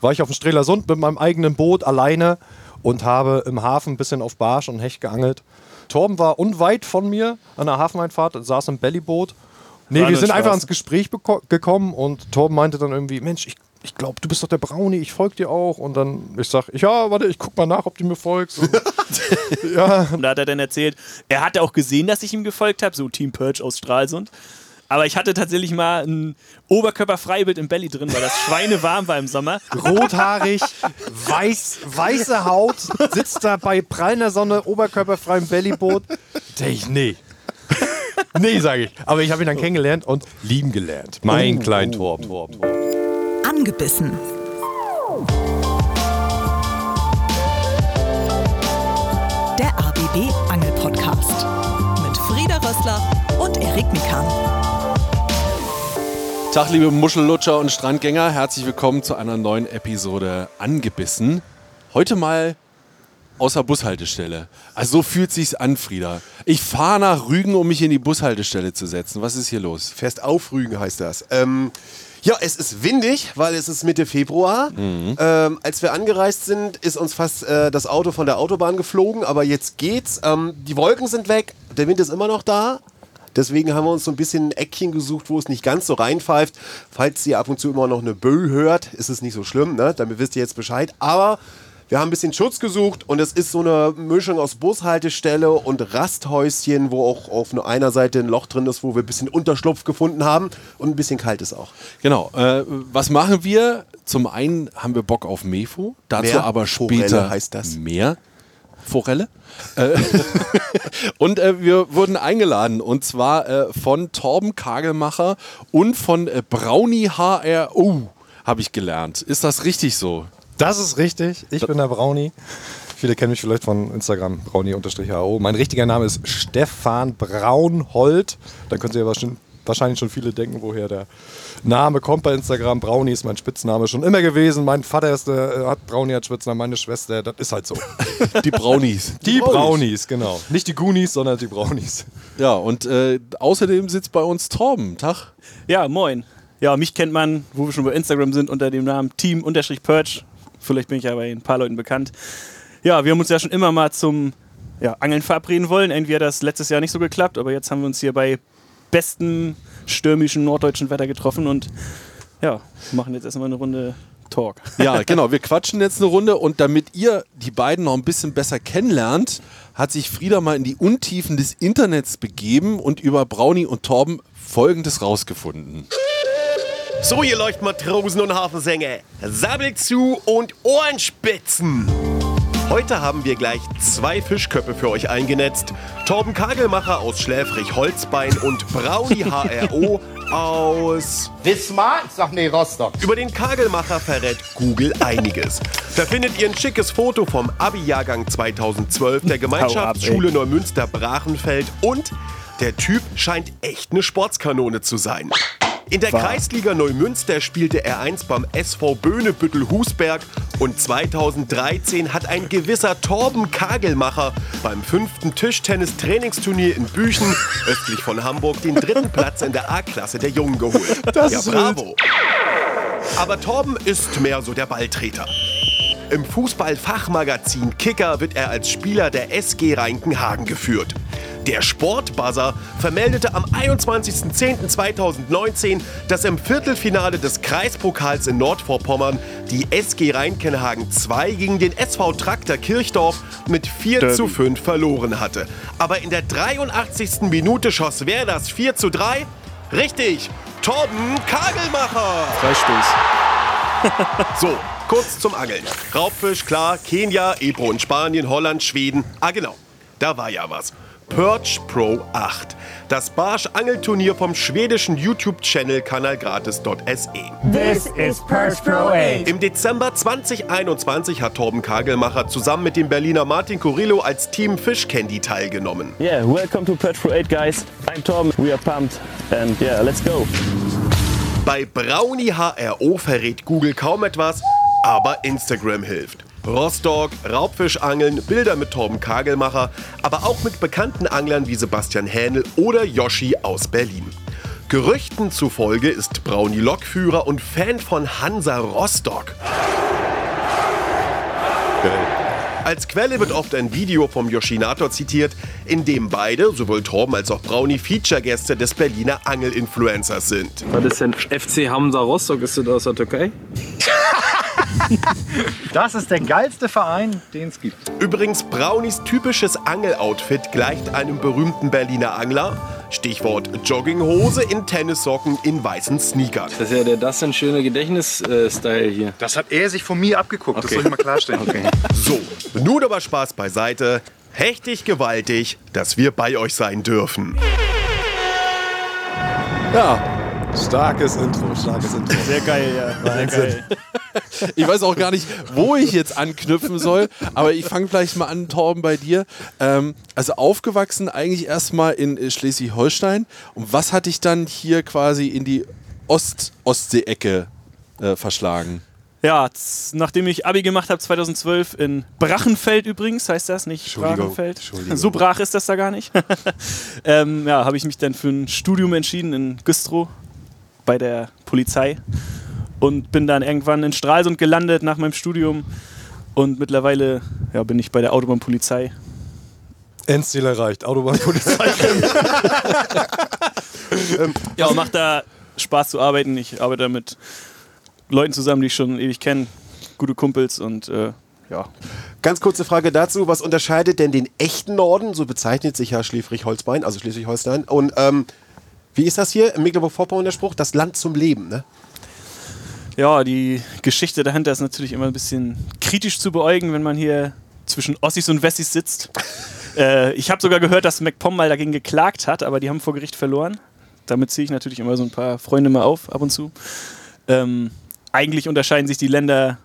war ich auf dem Strelasund mit meinem eigenen Boot alleine und habe im Hafen ein bisschen auf Barsch und Hecht geangelt. Torben war unweit von mir an der Hafeneinfahrt, saß im Bellyboot. Nee, wir sind einfach ins Gespräch gekommen und Torben meinte dann irgendwie, Mensch, ich, ich glaube, du bist doch der Brownie, ich folge dir auch. Und dann, ich sag, ja, warte, ich guck mal nach, ob du mir folgst. Und, ja, Und da hat er dann erzählt, er hatte auch gesehen, dass ich ihm gefolgt habe, so Team Purge aus Stralsund. Aber ich hatte tatsächlich mal ein Oberkörperfreibild im Belly drin, weil das schweinewarm war im Sommer. rothaarig, weiß, weiße Haut, sitzt da bei prallender Sonne, oberkörperfreiem Bellyboot. Denk ich, nee. nee, sage ich. Aber ich habe ihn dann kennengelernt und lieben gelernt. Mein kleinen Torben. Torben, Torben. Angebissen. Der ABB Angel Podcast mit Frieda Rössler und Erik Mikan. Tag, liebe Muschellutscher und Strandgänger. Herzlich willkommen zu einer neuen Episode Angebissen. Heute mal aus der Bushaltestelle. Also so fühlt sich's an, Frieda. Ich fahre nach Rügen, um mich in die Bushaltestelle zu setzen. Was ist hier los? Fest aufrügen heißt das. Ähm, ja, es ist windig, weil es ist Mitte Februar. Ähm, als wir angereist sind, ist uns fast äh, das Auto von der Autobahn geflogen, aber jetzt geht's. Ähm, die Wolken sind weg, der Wind ist immer noch da. Deswegen haben wir uns so ein bisschen ein Eckchen gesucht, wo es nicht ganz so reinpfeift. Falls ihr ab und zu immer noch eine Bö hört, ist es nicht so schlimm, ne? Damit wisst ihr jetzt Bescheid. Aber wir haben ein bisschen Schutz gesucht und es ist so eine Mischung aus Bushaltestelle und Rasthäuschen, wo auch auf nur einer Seite ein Loch drin ist, wo wir ein bisschen Unterschlupf gefunden haben und ein bisschen kalt ist auch. Genau. Äh, was machen wir? Zum einen haben wir Bock auf Mefo. Dazu Mehr aber Forelle später heißt das. mehr. Forelle. Äh, und äh, wir wurden eingeladen und zwar äh, von Torben Kagelmacher und von äh, Brownie HRO habe ich gelernt. Ist das richtig so? Das ist richtig. Ich bin der Brownie. Viele kennen mich vielleicht von Instagram, brownie-hao. Mein richtiger Name ist Stefan Braunhold. Da könnt ihr ja wahrscheinlich- wahrscheinlich schon viele denken, woher der Name kommt bei Instagram. Brownie ist mein Spitzname schon immer gewesen. Mein Vater ist, äh, hat Brownie als Spitznamen, meine Schwester, das ist halt so. Die Brownies. Die Brownies, genau. Nicht die Goonies, sondern die Brownies. Ja, und äh, außerdem sitzt bei uns Torben. Tag. Ja, moin. Ja, mich kennt man, wo wir schon bei Instagram sind, unter dem Namen Team-Purge. Vielleicht bin ich ja bei ein paar Leuten bekannt. Ja, wir haben uns ja schon immer mal zum ja, Angeln verabreden wollen. Irgendwie hat das letztes Jahr nicht so geklappt, aber jetzt haben wir uns hier bei bestem stürmischen norddeutschen Wetter getroffen und ja, machen jetzt erstmal eine Runde Talk. Ja, genau. Wir quatschen jetzt eine Runde und damit ihr die beiden noch ein bisschen besser kennenlernt, hat sich Frieda mal in die Untiefen des Internets begeben und über Brownie und Torben Folgendes rausgefunden. So, ihr Leuchtmatrosen und Hafensänger, sabbelt zu und Ohrenspitzen! Heute haben wir gleich zwei Fischköpfe für euch eingenetzt. Torben Kagelmacher aus Schläfrig-Holzbein und Brownie HRO aus... Wismar? Ich sag nee, Rostock. Über den Kagelmacher verrät Google einiges. Da findet ihr ein schickes Foto vom Abi-Jahrgang 2012 der Gemeinschaftsschule Neumünster Brachenfeld und der Typ scheint echt eine Sportskanone zu sein. In der Kreisliga Neumünster spielte er einst beim SV Böhnebüttel-Husberg und 2013 hat ein gewisser Torben Kagelmacher beim fünften Tischtennis-Trainingsturnier in Büchen östlich von Hamburg den dritten Platz in der A-Klasse der Jungen geholt. ja, bravo. Aber Torben ist mehr so der Balltreter. Im Fußballfachmagazin Kicker wird er als Spieler der SG Reinkenhagen geführt. Der Sportbuzzer vermeldete am 21.10.2019, dass im Viertelfinale des Kreispokals in Nordvorpommern die SG Reinkenhagen 2 gegen den SV Traktor Kirchdorf mit 4 zu 5 verloren hatte. Aber in der 83. Minute schoss wer das 4 zu 3? Richtig, Torben Kagelmacher! Freistoß. So, kurz zum Angeln. Raubfisch, klar, Kenia, Ebro in Spanien, Holland, Schweden. Ah, genau, da war ja was. Perch Pro 8. Das Barsch-Angelturnier vom schwedischen YouTube-Channel kanalgratis.se. This is Perch Pro 8. Im Dezember 2021 hat Torben Kagelmacher zusammen mit dem Berliner Martin Curillo als Team Fish Candy teilgenommen. Yeah, welcome to Purge Pro 8, guys. I'm Tom. We are pumped. And yeah, let's go. Bei Brownie HRO verrät Google kaum etwas, aber Instagram hilft. Rostock, Raubfischangeln, Bilder mit Torben Kagelmacher, aber auch mit bekannten Anglern wie Sebastian Hähnel oder Yoshi aus Berlin. Gerüchten zufolge ist Brownie Lokführer und Fan von Hansa Rostock. Okay. Als Quelle wird oft ein Video vom Yoshinator zitiert, in dem beide, sowohl Torben als auch Brownie, Feature-Gäste des Berliner Angel-Influencers sind. Was ist denn FC Hamza Rostock? Ist das aus der Türkei? Das ist der geilste Verein, den es gibt. Übrigens, Brownies typisches Angel-Outfit gleicht einem berühmten Berliner Angler. Stichwort Jogginghose in Tennissocken in weißen Sneakern. Das ist ja der das ein schöne Gedächtnis-Style hier. Das hat er sich von mir abgeguckt, das Okay. soll ich mal klarstellen. Okay. So, nun aber Spaß beiseite. Hechtig gewaltig, dass wir bei euch sein dürfen. Ja, Starkes Intro, starkes Intro. Sehr geil, ja. Sehr geil. ich weiß auch gar nicht, wo ich jetzt anknüpfen soll, aber ich fange vielleicht mal an, Torben, bei dir. Ähm, also aufgewachsen eigentlich erstmal in äh, Schleswig-Holstein. Und was hat dich dann hier quasi in die Ost-Ostsee-Ecke äh, verschlagen? Ja, nachdem ich Abi gemacht habe 2012 in Brachenfeld übrigens, heißt das nicht Brachenfeld? So brach ist das da gar nicht. ähm, ja, habe ich mich dann für ein Studium entschieden in Güstrow bei der Polizei und bin dann irgendwann in Stralsund gelandet nach meinem Studium und mittlerweile ja, bin ich bei der Autobahnpolizei. Endziel erreicht, Autobahnpolizei. Ja, macht da Spaß zu arbeiten. Ich arbeite da mit Leuten zusammen, die ich schon ewig kenne, gute Kumpels und äh, ja, Ganz kurze Frage dazu. Was unterscheidet denn den echten Norden? So bezeichnet sich ja Schleswig-Holstein, also Schleswig-Holstein. Und ähm, wie ist das hier im Mecklenburg-Vorpommern der Spruch? Das Land zum Leben, ne? Ja, die Geschichte dahinter ist natürlich immer ein bisschen kritisch zu beäugen, wenn man hier zwischen Ossis und Wessis sitzt. äh, ich habe sogar gehört, dass MacPom mal dagegen geklagt hat, aber die haben vor Gericht verloren. Damit ziehe ich natürlich immer so ein paar Freunde mal auf, ab und zu. Ähm, eigentlich unterscheiden sich die Länder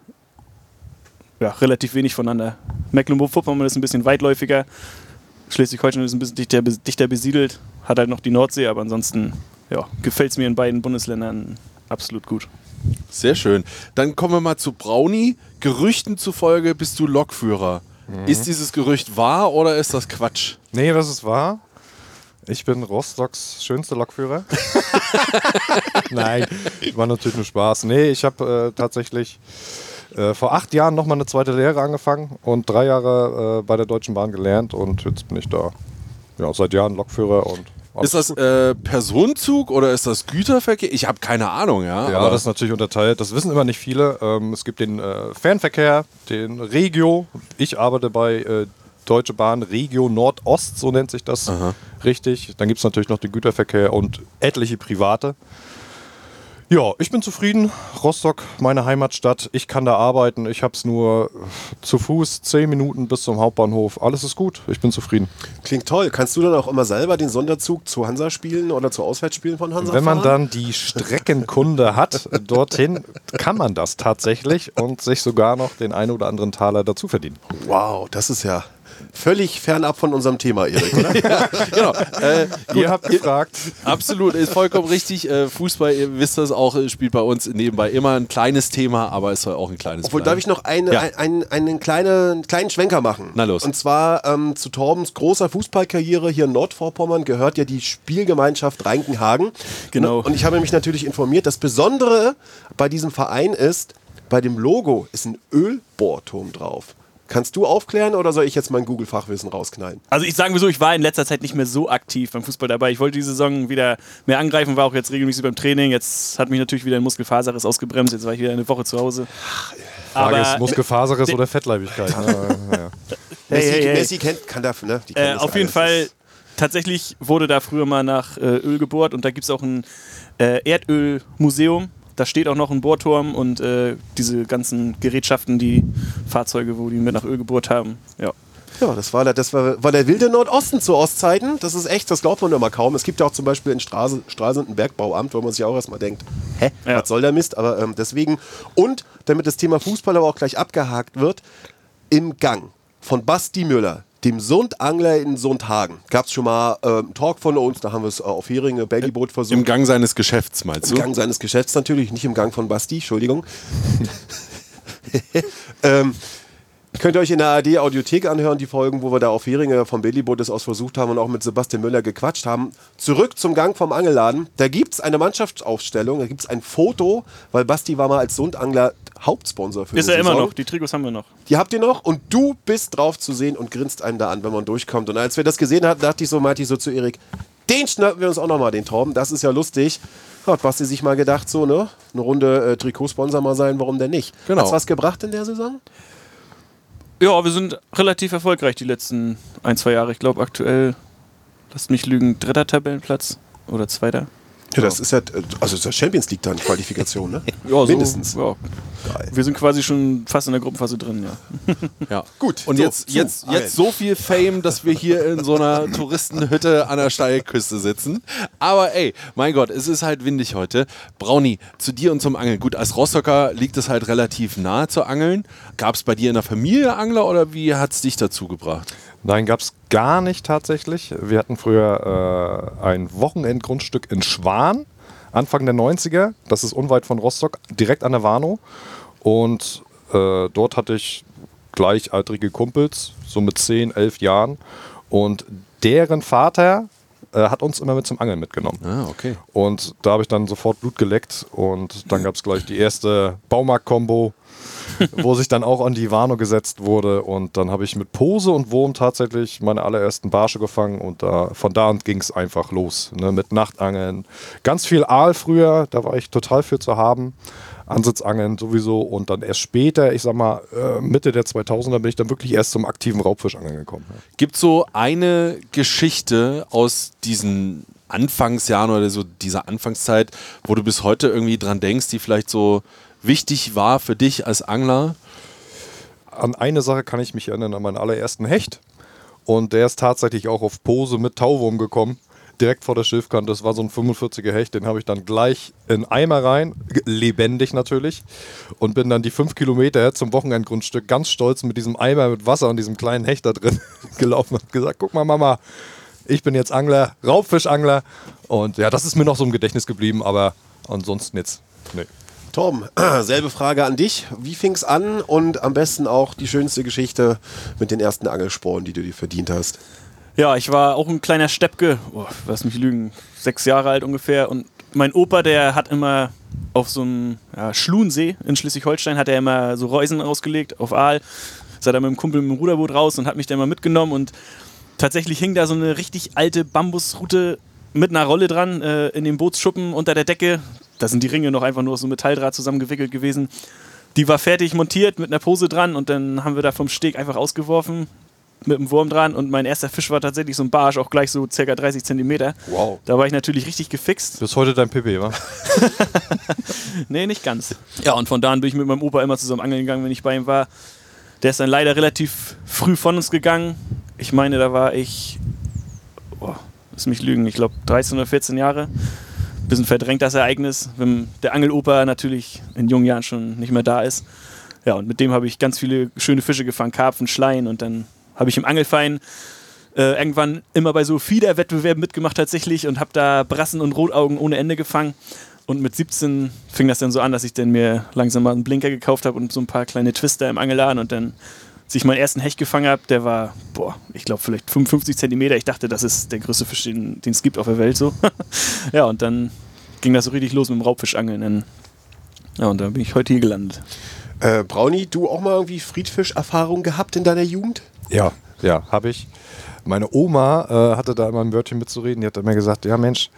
ja, relativ wenig voneinander. Mecklenburg-Vorpommern ist ein bisschen weitläufiger. Schleswig-Holstein ist ein bisschen dichter, dichter besiedelt, hat halt noch die Nordsee, aber ansonsten ja, gefällt es mir in beiden Bundesländern absolut gut. Sehr schön. Dann kommen wir mal zu Brownie. Gerüchten zufolge bist du Lokführer. Ist dieses Gerücht wahr oder ist das Quatsch? nee, das ist wahr. Ich bin Rostocks schönster Lokführer. Nein, war natürlich nur Spaß. Nee, ich habe äh, tatsächlich äh, vor acht Jahren nochmal eine zweite Lehre angefangen und drei Jahre äh, bei der Deutschen Bahn gelernt und jetzt bin ich da ja, seit Jahren Lokführer und Ist das äh, Personenzug oder ist das Güterverkehr? Ich habe keine Ahnung, ja. Ja, das ist natürlich unterteilt. Das wissen immer nicht viele. Ähm, es gibt den äh, Fernverkehr, den Regio. Ich arbeite bei äh, Deutsche Bahn Regio Nordost, so nennt sich das richtig. Dann gibt es natürlich noch den Güterverkehr und etliche private. Ja, ich bin zufrieden. Rostock, meine Heimatstadt. Ich kann da arbeiten. Ich habe es nur zu Fuß, zehn Minuten bis zum Hauptbahnhof. Alles ist gut. Ich bin zufrieden. Klingt toll. Kannst du dann auch immer selber den Sonderzug zu Hansa spielen oder zu Auswärtsspielen von Hansa Wenn man fahren? dann die Streckenkunde hat, dorthin kann man das tatsächlich und sich sogar noch den einen oder anderen Taler dazu verdienen. Wow, das ist ja völlig fernab von unserem Thema, Erik, oder? genau. Äh, Ihr habt gefragt. Absolut, ist vollkommen richtig. Äh, Fußball, ihr wisst das auch, äh, spielt bei uns nebenbei immer ein kleines Thema, aber es soll auch ein kleines Obwohl, bleiben. darf ich noch eine, Ja. ein, einen, einen kleinen, kleinen Schwenker machen? Na los. Und zwar ähm, zu Torbens großer Fußballkarriere hier in Nordvorpommern gehört ja die Spielgemeinschaft Reinkenhagen. Genau. Und ich habe mich natürlich informiert, das Besondere bei diesem Verein ist, bei dem Logo ist ein Ölbohrturm drauf. Kannst du aufklären oder soll ich jetzt mein Google-Fachwissen rausknallen? Also ich sagen wir so, ich war in letzter Zeit nicht mehr so aktiv beim Fußball dabei. Ich wollte die Saison wieder mehr angreifen, war auch jetzt regelmäßig beim Training. Jetzt hat mich natürlich wieder ein Muskelfaserriss ausgebremst. Jetzt war ich wieder eine Woche zu Hause. Frage ist Aber Muskelfaserriss oder Fettleibigkeit. Ne? ja. Hey, Messi, hey, hey. Messi kennt, kann dafür, ne? Äh, auf jeden. Fall, tatsächlich wurde da früher mal nach äh, Öl gebohrt und da gibt es auch ein äh, Erdölmuseum. Da steht auch noch ein Bohrturm und äh, diese ganzen Gerätschaften, die Fahrzeuge, wo die mit nach Öl gebohrt haben. Ja. Ja, das war, der, das war, war der wilde Nordosten zu Ostzeiten. Das ist echt, das glaubt man immer kaum. Es gibt ja auch zum Beispiel in Strase, Stralsund ein Bergbauamt, wo man sich auch erstmal denkt, hä, Ja. was soll der Mist? Aber ähm, deswegen, und damit das Thema Fußball aber auch gleich abgehakt wird, im Gang von Basti Müller, dem Sundangler in Sundhagen, gab es schon mal ähm, einen Talk von uns, da haben wir es äh, auf Heringe, Babyboot versucht. Im Gang seines Geschäfts, meinst Im du? Gang seines Geschäfts natürlich, nicht im Gang von Basti, Entschuldigung. ähm, Könnt ihr euch in der ARD Audiothek anhören, die Folgen, wo wir da auf Heringe vom Billyboot aus versucht haben und auch mit Sebastian Müller gequatscht haben. Zurück zum Gang vom Angelladen. Da gibt es eine Mannschaftsaufstellung, da gibt es ein Foto, weil Basti war mal als Sundangler Hauptsponsor für Ist er immer noch. Die Trikots haben wir noch. Die habt ihr noch und du bist drauf zu sehen und grinst einen da an, wenn man durchkommt. Und als wir das gesehen hatten, dachte ich so, meinte ich so zu Erik, den schnappen wir uns auch nochmal, den Torben. Das ist ja lustig. Hat Basti sich mal gedacht, so, ne? Eine Runde äh, Trikotsponsor mal sein, warum denn nicht? Genau. Hat's was gebracht in der Saison? Ja, wir sind relativ erfolgreich die letzten ein, zwei Jahre. Ich glaube aktuell, lasst mich lügen, dritter Tabellenplatz oder zweiter. Ja, das ist ja, also das ist ja Champions League dann, Qualifikation, ne? Ja, so, Mindestens. Ja. Wir sind quasi schon fast in der Gruppenphase drin, ja. Ja. Gut. Und so, jetzt, zu jetzt, jetzt so viel Fame, dass wir hier in so einer Touristenhütte an der Steilküste sitzen. Aber ey, mein Gott, es ist halt windig heute. Brauni, zu dir und zum Angeln. Gut, als Rostocker liegt es halt relativ nahe zu angeln. Gab es bei dir in der Familie Angler oder wie hat es dich dazu gebracht? Nein, gab es gar nicht tatsächlich. Wir hatten früher äh, ein Wochenendgrundstück in Schwan, Anfang der 90er. Das ist unweit von Rostock, direkt an der Warnow. Und äh, dort hatte ich gleichaltrige Kumpels, so mit 10, 11 Jahren. Und deren Vater äh, hat uns immer mit zum Angeln mitgenommen. Ah, okay. Und da habe ich dann sofort Blut geleckt und dann gab es gleich die erste Baumarkt-Kombo, wo sich dann auch an die Warnow gesetzt wurde. Und dann habe ich mit Pose und Wurm tatsächlich meine allerersten Barsche gefangen und da, von da an ging es einfach los. Ne, mit Nachtangeln. Ganz viel Aal früher, da war ich total für zu haben. Ansitzangeln sowieso und dann erst später, ich sag mal äh, Mitte der 2000er, bin ich dann wirklich erst zum aktiven Raubfischangeln gekommen. Gibt so eine Geschichte aus diesen Anfangsjahren oder so dieser Anfangszeit, wo du bis heute irgendwie dran denkst, die vielleicht so wichtig war für dich als Angler? an eine Sache kann ich mich erinnern, an meinen allerersten Hecht. Und der ist tatsächlich auch auf Pose mit Tauwurm gekommen. Direkt vor der Schiffkante. Das war so ein 45er Hecht. Den habe ich dann gleich in Eimer rein, lebendig natürlich. Und bin dann die fünf Kilometer zum Wochenendgrundstück ganz stolz mit diesem Eimer mit Wasser und diesem kleinen Hecht da drin gelaufen und gesagt: Guck mal, Mama, ich bin jetzt Angler, Raubfischangler. Und ja, das ist mir noch so im Gedächtnis geblieben, aber ansonsten jetzt. Nee. Torben, selbe Frage an dich. Wie fing's an und am besten auch die schönste Geschichte mit den ersten Angelsporen, die du dir verdient hast? Ja, ich war auch ein kleiner Steppke, oh, lass mich lügen, sechs Jahre alt ungefähr. Und mein Opa, der hat immer auf so einem ja, Schluensee in Schleswig-Holstein, hat er immer so Reusen ausgelegt auf Aal. Sei da mit dem Kumpel mit dem Ruderboot raus und hat mich dann mal mitgenommen. Und tatsächlich hing da so eine richtig alte Bambusrute mit einer Rolle dran äh, in dem Bootsschuppen unter der Decke. Da sind die Ringe noch einfach nur aus so Metalldraht zusammengewickelt gewesen. Die war fertig montiert mit einer Pose dran und dann haben wir da vom Steg einfach ausgeworfen mit einem Wurm dran und mein erster Fisch war tatsächlich so ein Barsch, auch gleich so circa 30 Zentimeter. Wow. Da war ich natürlich richtig gefixt. Bis heute dein PP, wa? Nee, nicht ganz. Ja, und von da an bin ich mit meinem Opa immer zusammen angeln gegangen, wenn ich bei ihm war. Der ist dann leider relativ früh von uns gegangen. Ich meine, da war ich, oh, lass mich lügen, ich glaube 13 oder 14 Jahre. Bisschen verdrängt das Ereignis, wenn der Angeloper natürlich in jungen Jahren schon nicht mehr da ist. Ja, und mit dem habe ich ganz viele schöne Fische gefangen, Karpfen, Schleien und dann habe ich im Angelverein äh, irgendwann immer bei so Fiederwettbewerben mitgemacht tatsächlich und habe da Brassen und Rotaugen ohne Ende gefangen. Und mit 17 fing das dann so an, dass ich dann mir langsam mal einen Blinker gekauft habe und so ein paar kleine Twister im Angelladen und dann, als ich meinen ersten Hecht gefangen habe, der war, boah, ich glaube vielleicht 55 Zentimeter. Ich dachte, das ist der größte Fisch, den den es gibt auf der Welt so. ja, und dann ging das so richtig los mit dem Raubfischangeln. Dann, ja, und dann bin ich heute hier gelandet. Äh, Brownie, du auch mal irgendwie Friedfisch-Erfahrung gehabt in deiner Jugend? Ja, ja, habe ich. Meine Oma äh, hatte da immer ein Wörtchen mitzureden. Die hat immer gesagt: Ja, Mensch,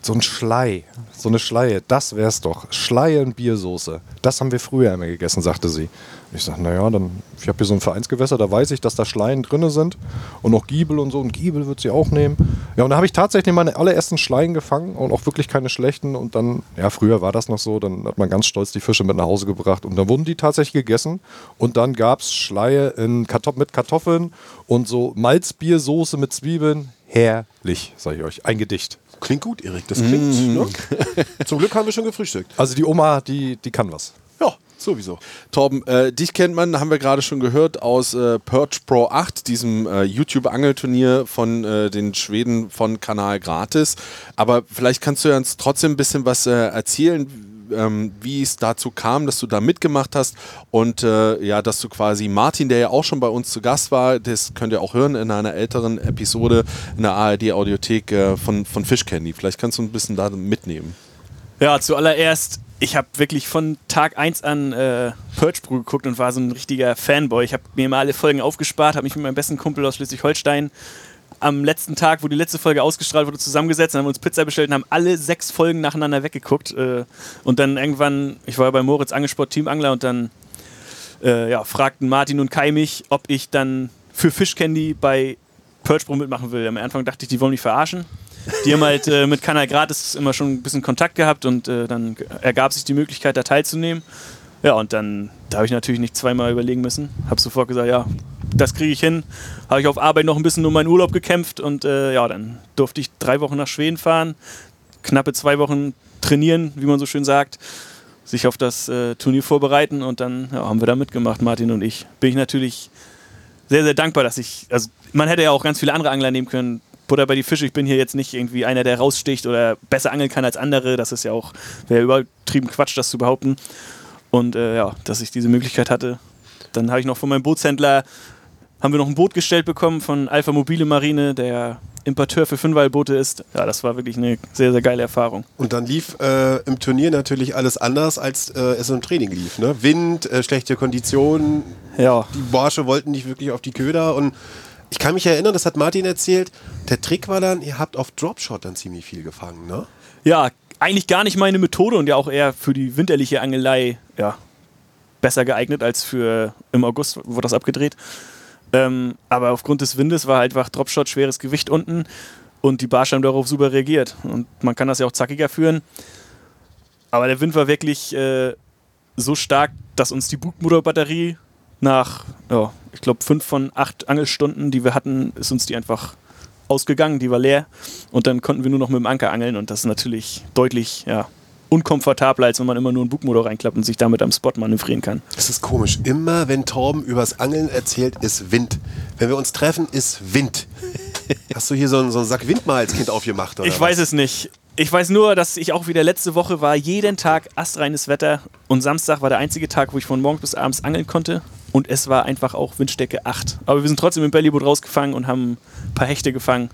so ein Schlei, so eine Schleie, das wär's doch. Schleie in Biersoße. Das haben wir früher immer gegessen, sagte sie. Ich sage: Naja, dann, ich habe hier so ein Vereinsgewässer, da weiß ich, dass da Schleien drin sind. Und noch Giebel und so. Und Giebel wird sie auch nehmen. Ja, und da habe ich tatsächlich meine allerersten Schleien gefangen und auch wirklich keine schlechten. Und dann, ja, früher war das noch so, dann hat man ganz stolz die Fische mit nach Hause gebracht. Und dann wurden die tatsächlich gegessen. Und dann gab es Schleie in Kartoff mit Kartoffeln und so Malzbiersoße mit Zwiebeln. Herrlich, sage ich euch. Ein Gedicht. Klingt gut, Erik. Das klingt. Ne? Zum Glück haben wir schon gefrühstückt. Also die Oma, die, die kann was. Sowieso. Torben, äh, dich kennt man, haben wir gerade schon gehört, aus äh, Perch Pro 8, diesem äh, YouTube-Angelturnier von äh, den Schweden von Kanal Gratis. Aber vielleicht kannst du uns trotzdem ein bisschen was äh, erzählen. ähm, wie es dazu kam, dass du da mitgemacht hast und äh, ja, dass du quasi Martin, der ja auch schon bei uns zu Gast war, das könnt ihr auch hören in einer älteren Episode in der ARD-Audiothek äh, von, von Fish Candy. Vielleicht kannst du ein bisschen da mitnehmen. Ja, zuallererst, ich habe wirklich von Tag 1 an äh, Purge Brew geguckt und war so ein richtiger Fanboy. Ich habe mir mal alle Folgen aufgespart, habe mich mit meinem besten Kumpel aus Schleswig-Holstein am letzten Tag, wo die letzte Folge ausgestrahlt wurde, zusammengesetzt und haben uns Pizza bestellt und haben alle sechs Folgen nacheinander weggeguckt. Äh, und dann irgendwann, ich war ja bei Moritz Angesport Teamangler und dann äh, ja, fragten Martin und Kai mich, ob ich dann für Fish Candy bei Purge Brew mitmachen will. Am Anfang dachte ich, die wollen mich verarschen. Die haben halt äh, mit Kanal Gratis immer schon ein bisschen Kontakt gehabt und äh, dann ergab sich die Möglichkeit, da teilzunehmen. Ja, und dann, da habe ich natürlich nicht zweimal überlegen müssen. Habe sofort gesagt, ja, das kriege ich hin. Habe ich auf Arbeit noch ein bisschen um meinen Urlaub gekämpft und äh, ja, dann durfte ich drei Wochen nach Schweden fahren, knappe zwei Wochen trainieren, wie man so schön sagt, sich auf das äh, Turnier vorbereiten und dann ja, haben wir da mitgemacht, Martin und ich. Bin ich natürlich sehr, sehr dankbar, dass ich, also man hätte ja auch ganz viele andere Angler nehmen können. Butter bei die Fische, ich bin hier jetzt nicht irgendwie einer, der raussticht oder besser angeln kann als andere. Das ist ja auch, wäre übertrieben Quatsch, das zu behaupten. Und äh, ja, dass ich diese Möglichkeit hatte. Dann habe ich noch von meinem Bootshändler haben wir noch ein Boot gestellt bekommen von Alpha Mobile Marine, der Importeur für Fünfweilboote ist. Ja, das war wirklich eine sehr, sehr geile Erfahrung. Und dann lief äh, im Turnier natürlich alles anders, als äh, es im Training lief. Ne? Wind, äh, schlechte Konditionen, Ja, die Barsche wollten nicht wirklich auf die Köder und ich kann mich erinnern, das hat Martin erzählt, der Trick war dann, ihr habt auf Dropshot dann ziemlich viel gefangen, ne? ja eigentlich gar nicht meine Methode und ja auch eher für die winterliche Angelei ja, besser geeignet als für im August wurde das abgedreht. Ähm, aber aufgrund des Windes war halt einfach Dropshot schweres Gewicht unten und die Barsche haben darauf super reagiert. Und man kann das ja auch zackiger führen. Aber der Wind war wirklich äh, so stark, dass uns die Bugmotorbatterie nach, ja, ich glaube, fünf von acht Angelstunden, die wir hatten, ist uns die einfach ausgegangen, die war leer. Und dann konnten wir nur noch mit dem Anker angeln und das ist natürlich deutlich ja, unkomfortabler, als wenn man immer nur einen Bugmotor reinklappt und sich damit am Spot manövrieren kann. Das ist komisch. Immer wenn Torben übers Angeln erzählt, ist Wind. Wenn wir uns treffen, ist Wind. Hast du hier so einen, so einen Sack Wind mal als Kind aufgemacht? Oder Ich weiß es nicht. Ich weiß nur, dass ich auch wieder letzte Woche war, jeden Tag astreines Wetter und Samstag war der einzige Tag, wo ich von morgens bis abends angeln konnte und es war einfach auch Windstärke 8. Aber wir sind trotzdem im Bellyboot rausgefangen und haben ein paar Hechte gefangen.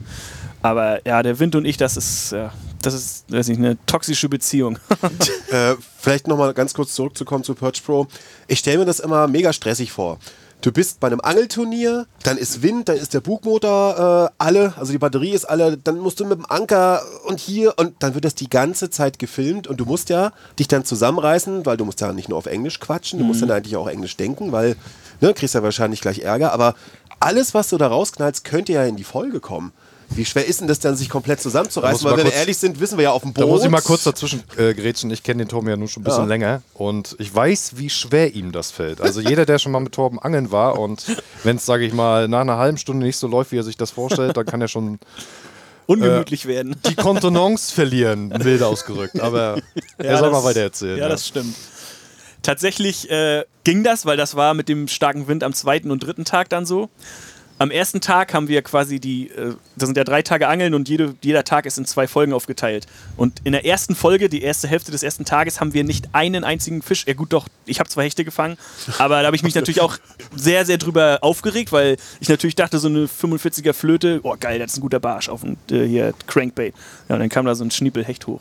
Aber ja, der Wind und ich, das ist, ja, das ist, weiß nicht, eine toxische Beziehung. Äh, vielleicht nochmal ganz kurz zurückzukommen zu Perch Pro. Ich stelle mir das immer mega stressig vor. Du bist bei einem Angelturnier, dann ist Wind, dann ist der Bugmotor äh, alle, also die Batterie ist alle, dann musst du mit dem Anker und hier und dann wird das die ganze Zeit gefilmt und du musst ja dich dann zusammenreißen, weil du musst ja nicht nur auf Englisch quatschen, du musst dann eigentlich auch Englisch denken, weil ne, kriegst ja wahrscheinlich gleich Ärger, aber alles, was du da rausknallst, könnte ja in die Folge kommen. Wie schwer ist denn das dann, sich komplett zusammenzureißen? Weil wenn wir ehrlich sind, wissen wir ja auf dem Boot. Da muss ich mal kurz dazwischen äh, grätschen. Ich kenne den Torben ja nun schon ein bisschen Ja. länger und ich weiß, wie schwer ihm das fällt. Also jeder, der schon mal mit Torben angeln war und wenn es, sage ich mal, nach einer halben Stunde nicht so läuft, wie er sich das vorstellt, dann kann er schon Ungemütlich werden. die Kontenance verlieren, wild ausgerückt. Aber er soll mal weiter erzählen. Ja, das stimmt. Tatsächlich äh, ging das, weil das war mit dem starken Wind am zweiten und dritten Tag dann so. Am ersten Tag haben wir quasi die, äh, das sind ja drei Tage Angeln und jede, jeder Tag ist in zwei Folgen aufgeteilt. Und in der ersten Folge, die erste Hälfte des ersten Tages, haben wir nicht einen einzigen Fisch. Ja gut, doch, ich habe zwei Hechte gefangen, aber da habe ich mich natürlich auch sehr, sehr drüber aufgeregt, weil ich natürlich dachte, so eine 45er Flöte, oh geil, das ist ein guter Barsch auf dem äh, hier Crankbait. Ja, und dann kam da so ein Schniepelhecht hoch.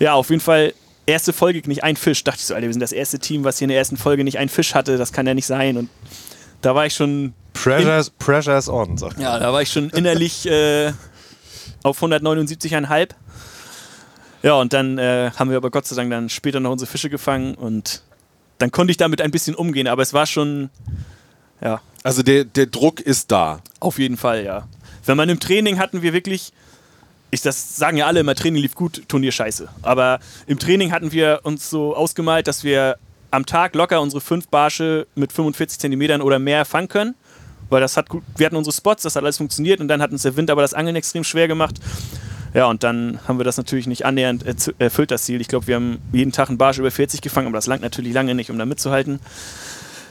Ja, auf jeden Fall. Erste Folge nicht ein Fisch. Dachte ich so, Alter, wir sind das erste Team, was hier in der ersten Folge nicht einen Fisch hatte. Das kann ja nicht sein. Und da war ich schon, Pressure, pressure is on, sagt ja, da war ich schon innerlich äh, auf 179,5. Ja, und dann äh, haben wir aber Gott sei Dank dann später noch unsere Fische gefangen und dann konnte ich damit ein bisschen umgehen. Aber es war schon, ja, Also der, der Druck ist da. auf jeden Fall, ja. Wenn man im Training hatten wir wirklich, ich, das sagen ja alle immer, Training lief gut, Turnier scheiße. Aber im Training hatten wir uns so ausgemalt, dass wir am Tag locker unsere fünf Barsche mit 45 Zentimetern oder mehr fangen können. Weil das hat gut, wir hatten unsere Spots, das hat alles funktioniert und dann hat uns der Wind aber das Angeln extrem schwer gemacht. Ja, und dann haben wir das natürlich nicht annähernd erfüllt, das Ziel. Ich glaube, wir haben jeden Tag einen Barsch über 40 gefangen, aber das langt natürlich lange nicht, um da mitzuhalten.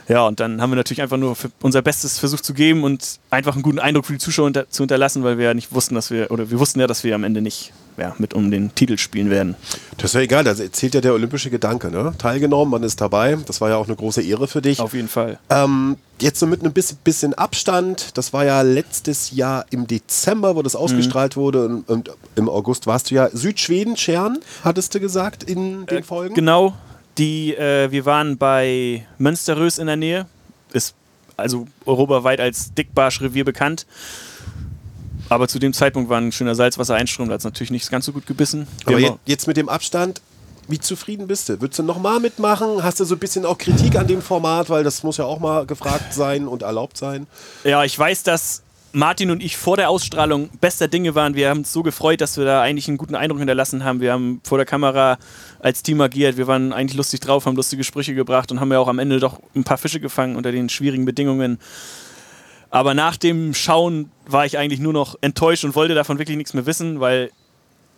Ja, und dann haben wir natürlich einfach nur unser Bestes versucht zu geben und einfach einen guten Eindruck für die Zuschauer unter, zu hinterlassen, weil wir ja nicht wussten, dass wir, oder wir wussten ja, dass wir am Ende nicht ja, mit um den Titel spielen werden. Das ist ja egal, da zählt ja der olympische Gedanke. Ne? Teilgenommen, man ist dabei. Das war ja auch eine große Ehre für dich. Auf jeden Fall. Ähm, jetzt so mit einem bisschen, Abstand. Das war ja letztes Jahr im Dezember, wo das ausgestrahlt wurde. Und, und im August warst du ja Südschweden, Schern, hattest du gesagt in den Folgen. Genau. Die, äh, wir waren bei Münsterös in der Nähe. Ist also europaweit als Dickbarsch-Revier bekannt. Aber zu dem Zeitpunkt war ein schöner Salzwassereinstrom, da hat es natürlich nicht ganz so gut gebissen. Wir Aber je, jetzt mit dem Abstand, wie zufrieden bist du? Würdest du nochmal mitmachen? Hast du so ein bisschen auch Kritik an dem Format, weil das muss ja auch mal gefragt sein und erlaubt sein? Ja, ich weiß, dass Martin und ich vor der Ausstrahlung bester Dinge waren. Wir haben uns so gefreut, dass wir da eigentlich einen guten Eindruck hinterlassen haben. Wir haben vor der Kamera als Team agiert. Wir waren eigentlich lustig drauf, haben lustige Sprüche gebracht und haben ja auch am Ende doch ein paar Fische gefangen unter den schwierigen Bedingungen. Aber nach dem Schauen war ich eigentlich nur noch enttäuscht und wollte davon wirklich nichts mehr wissen, weil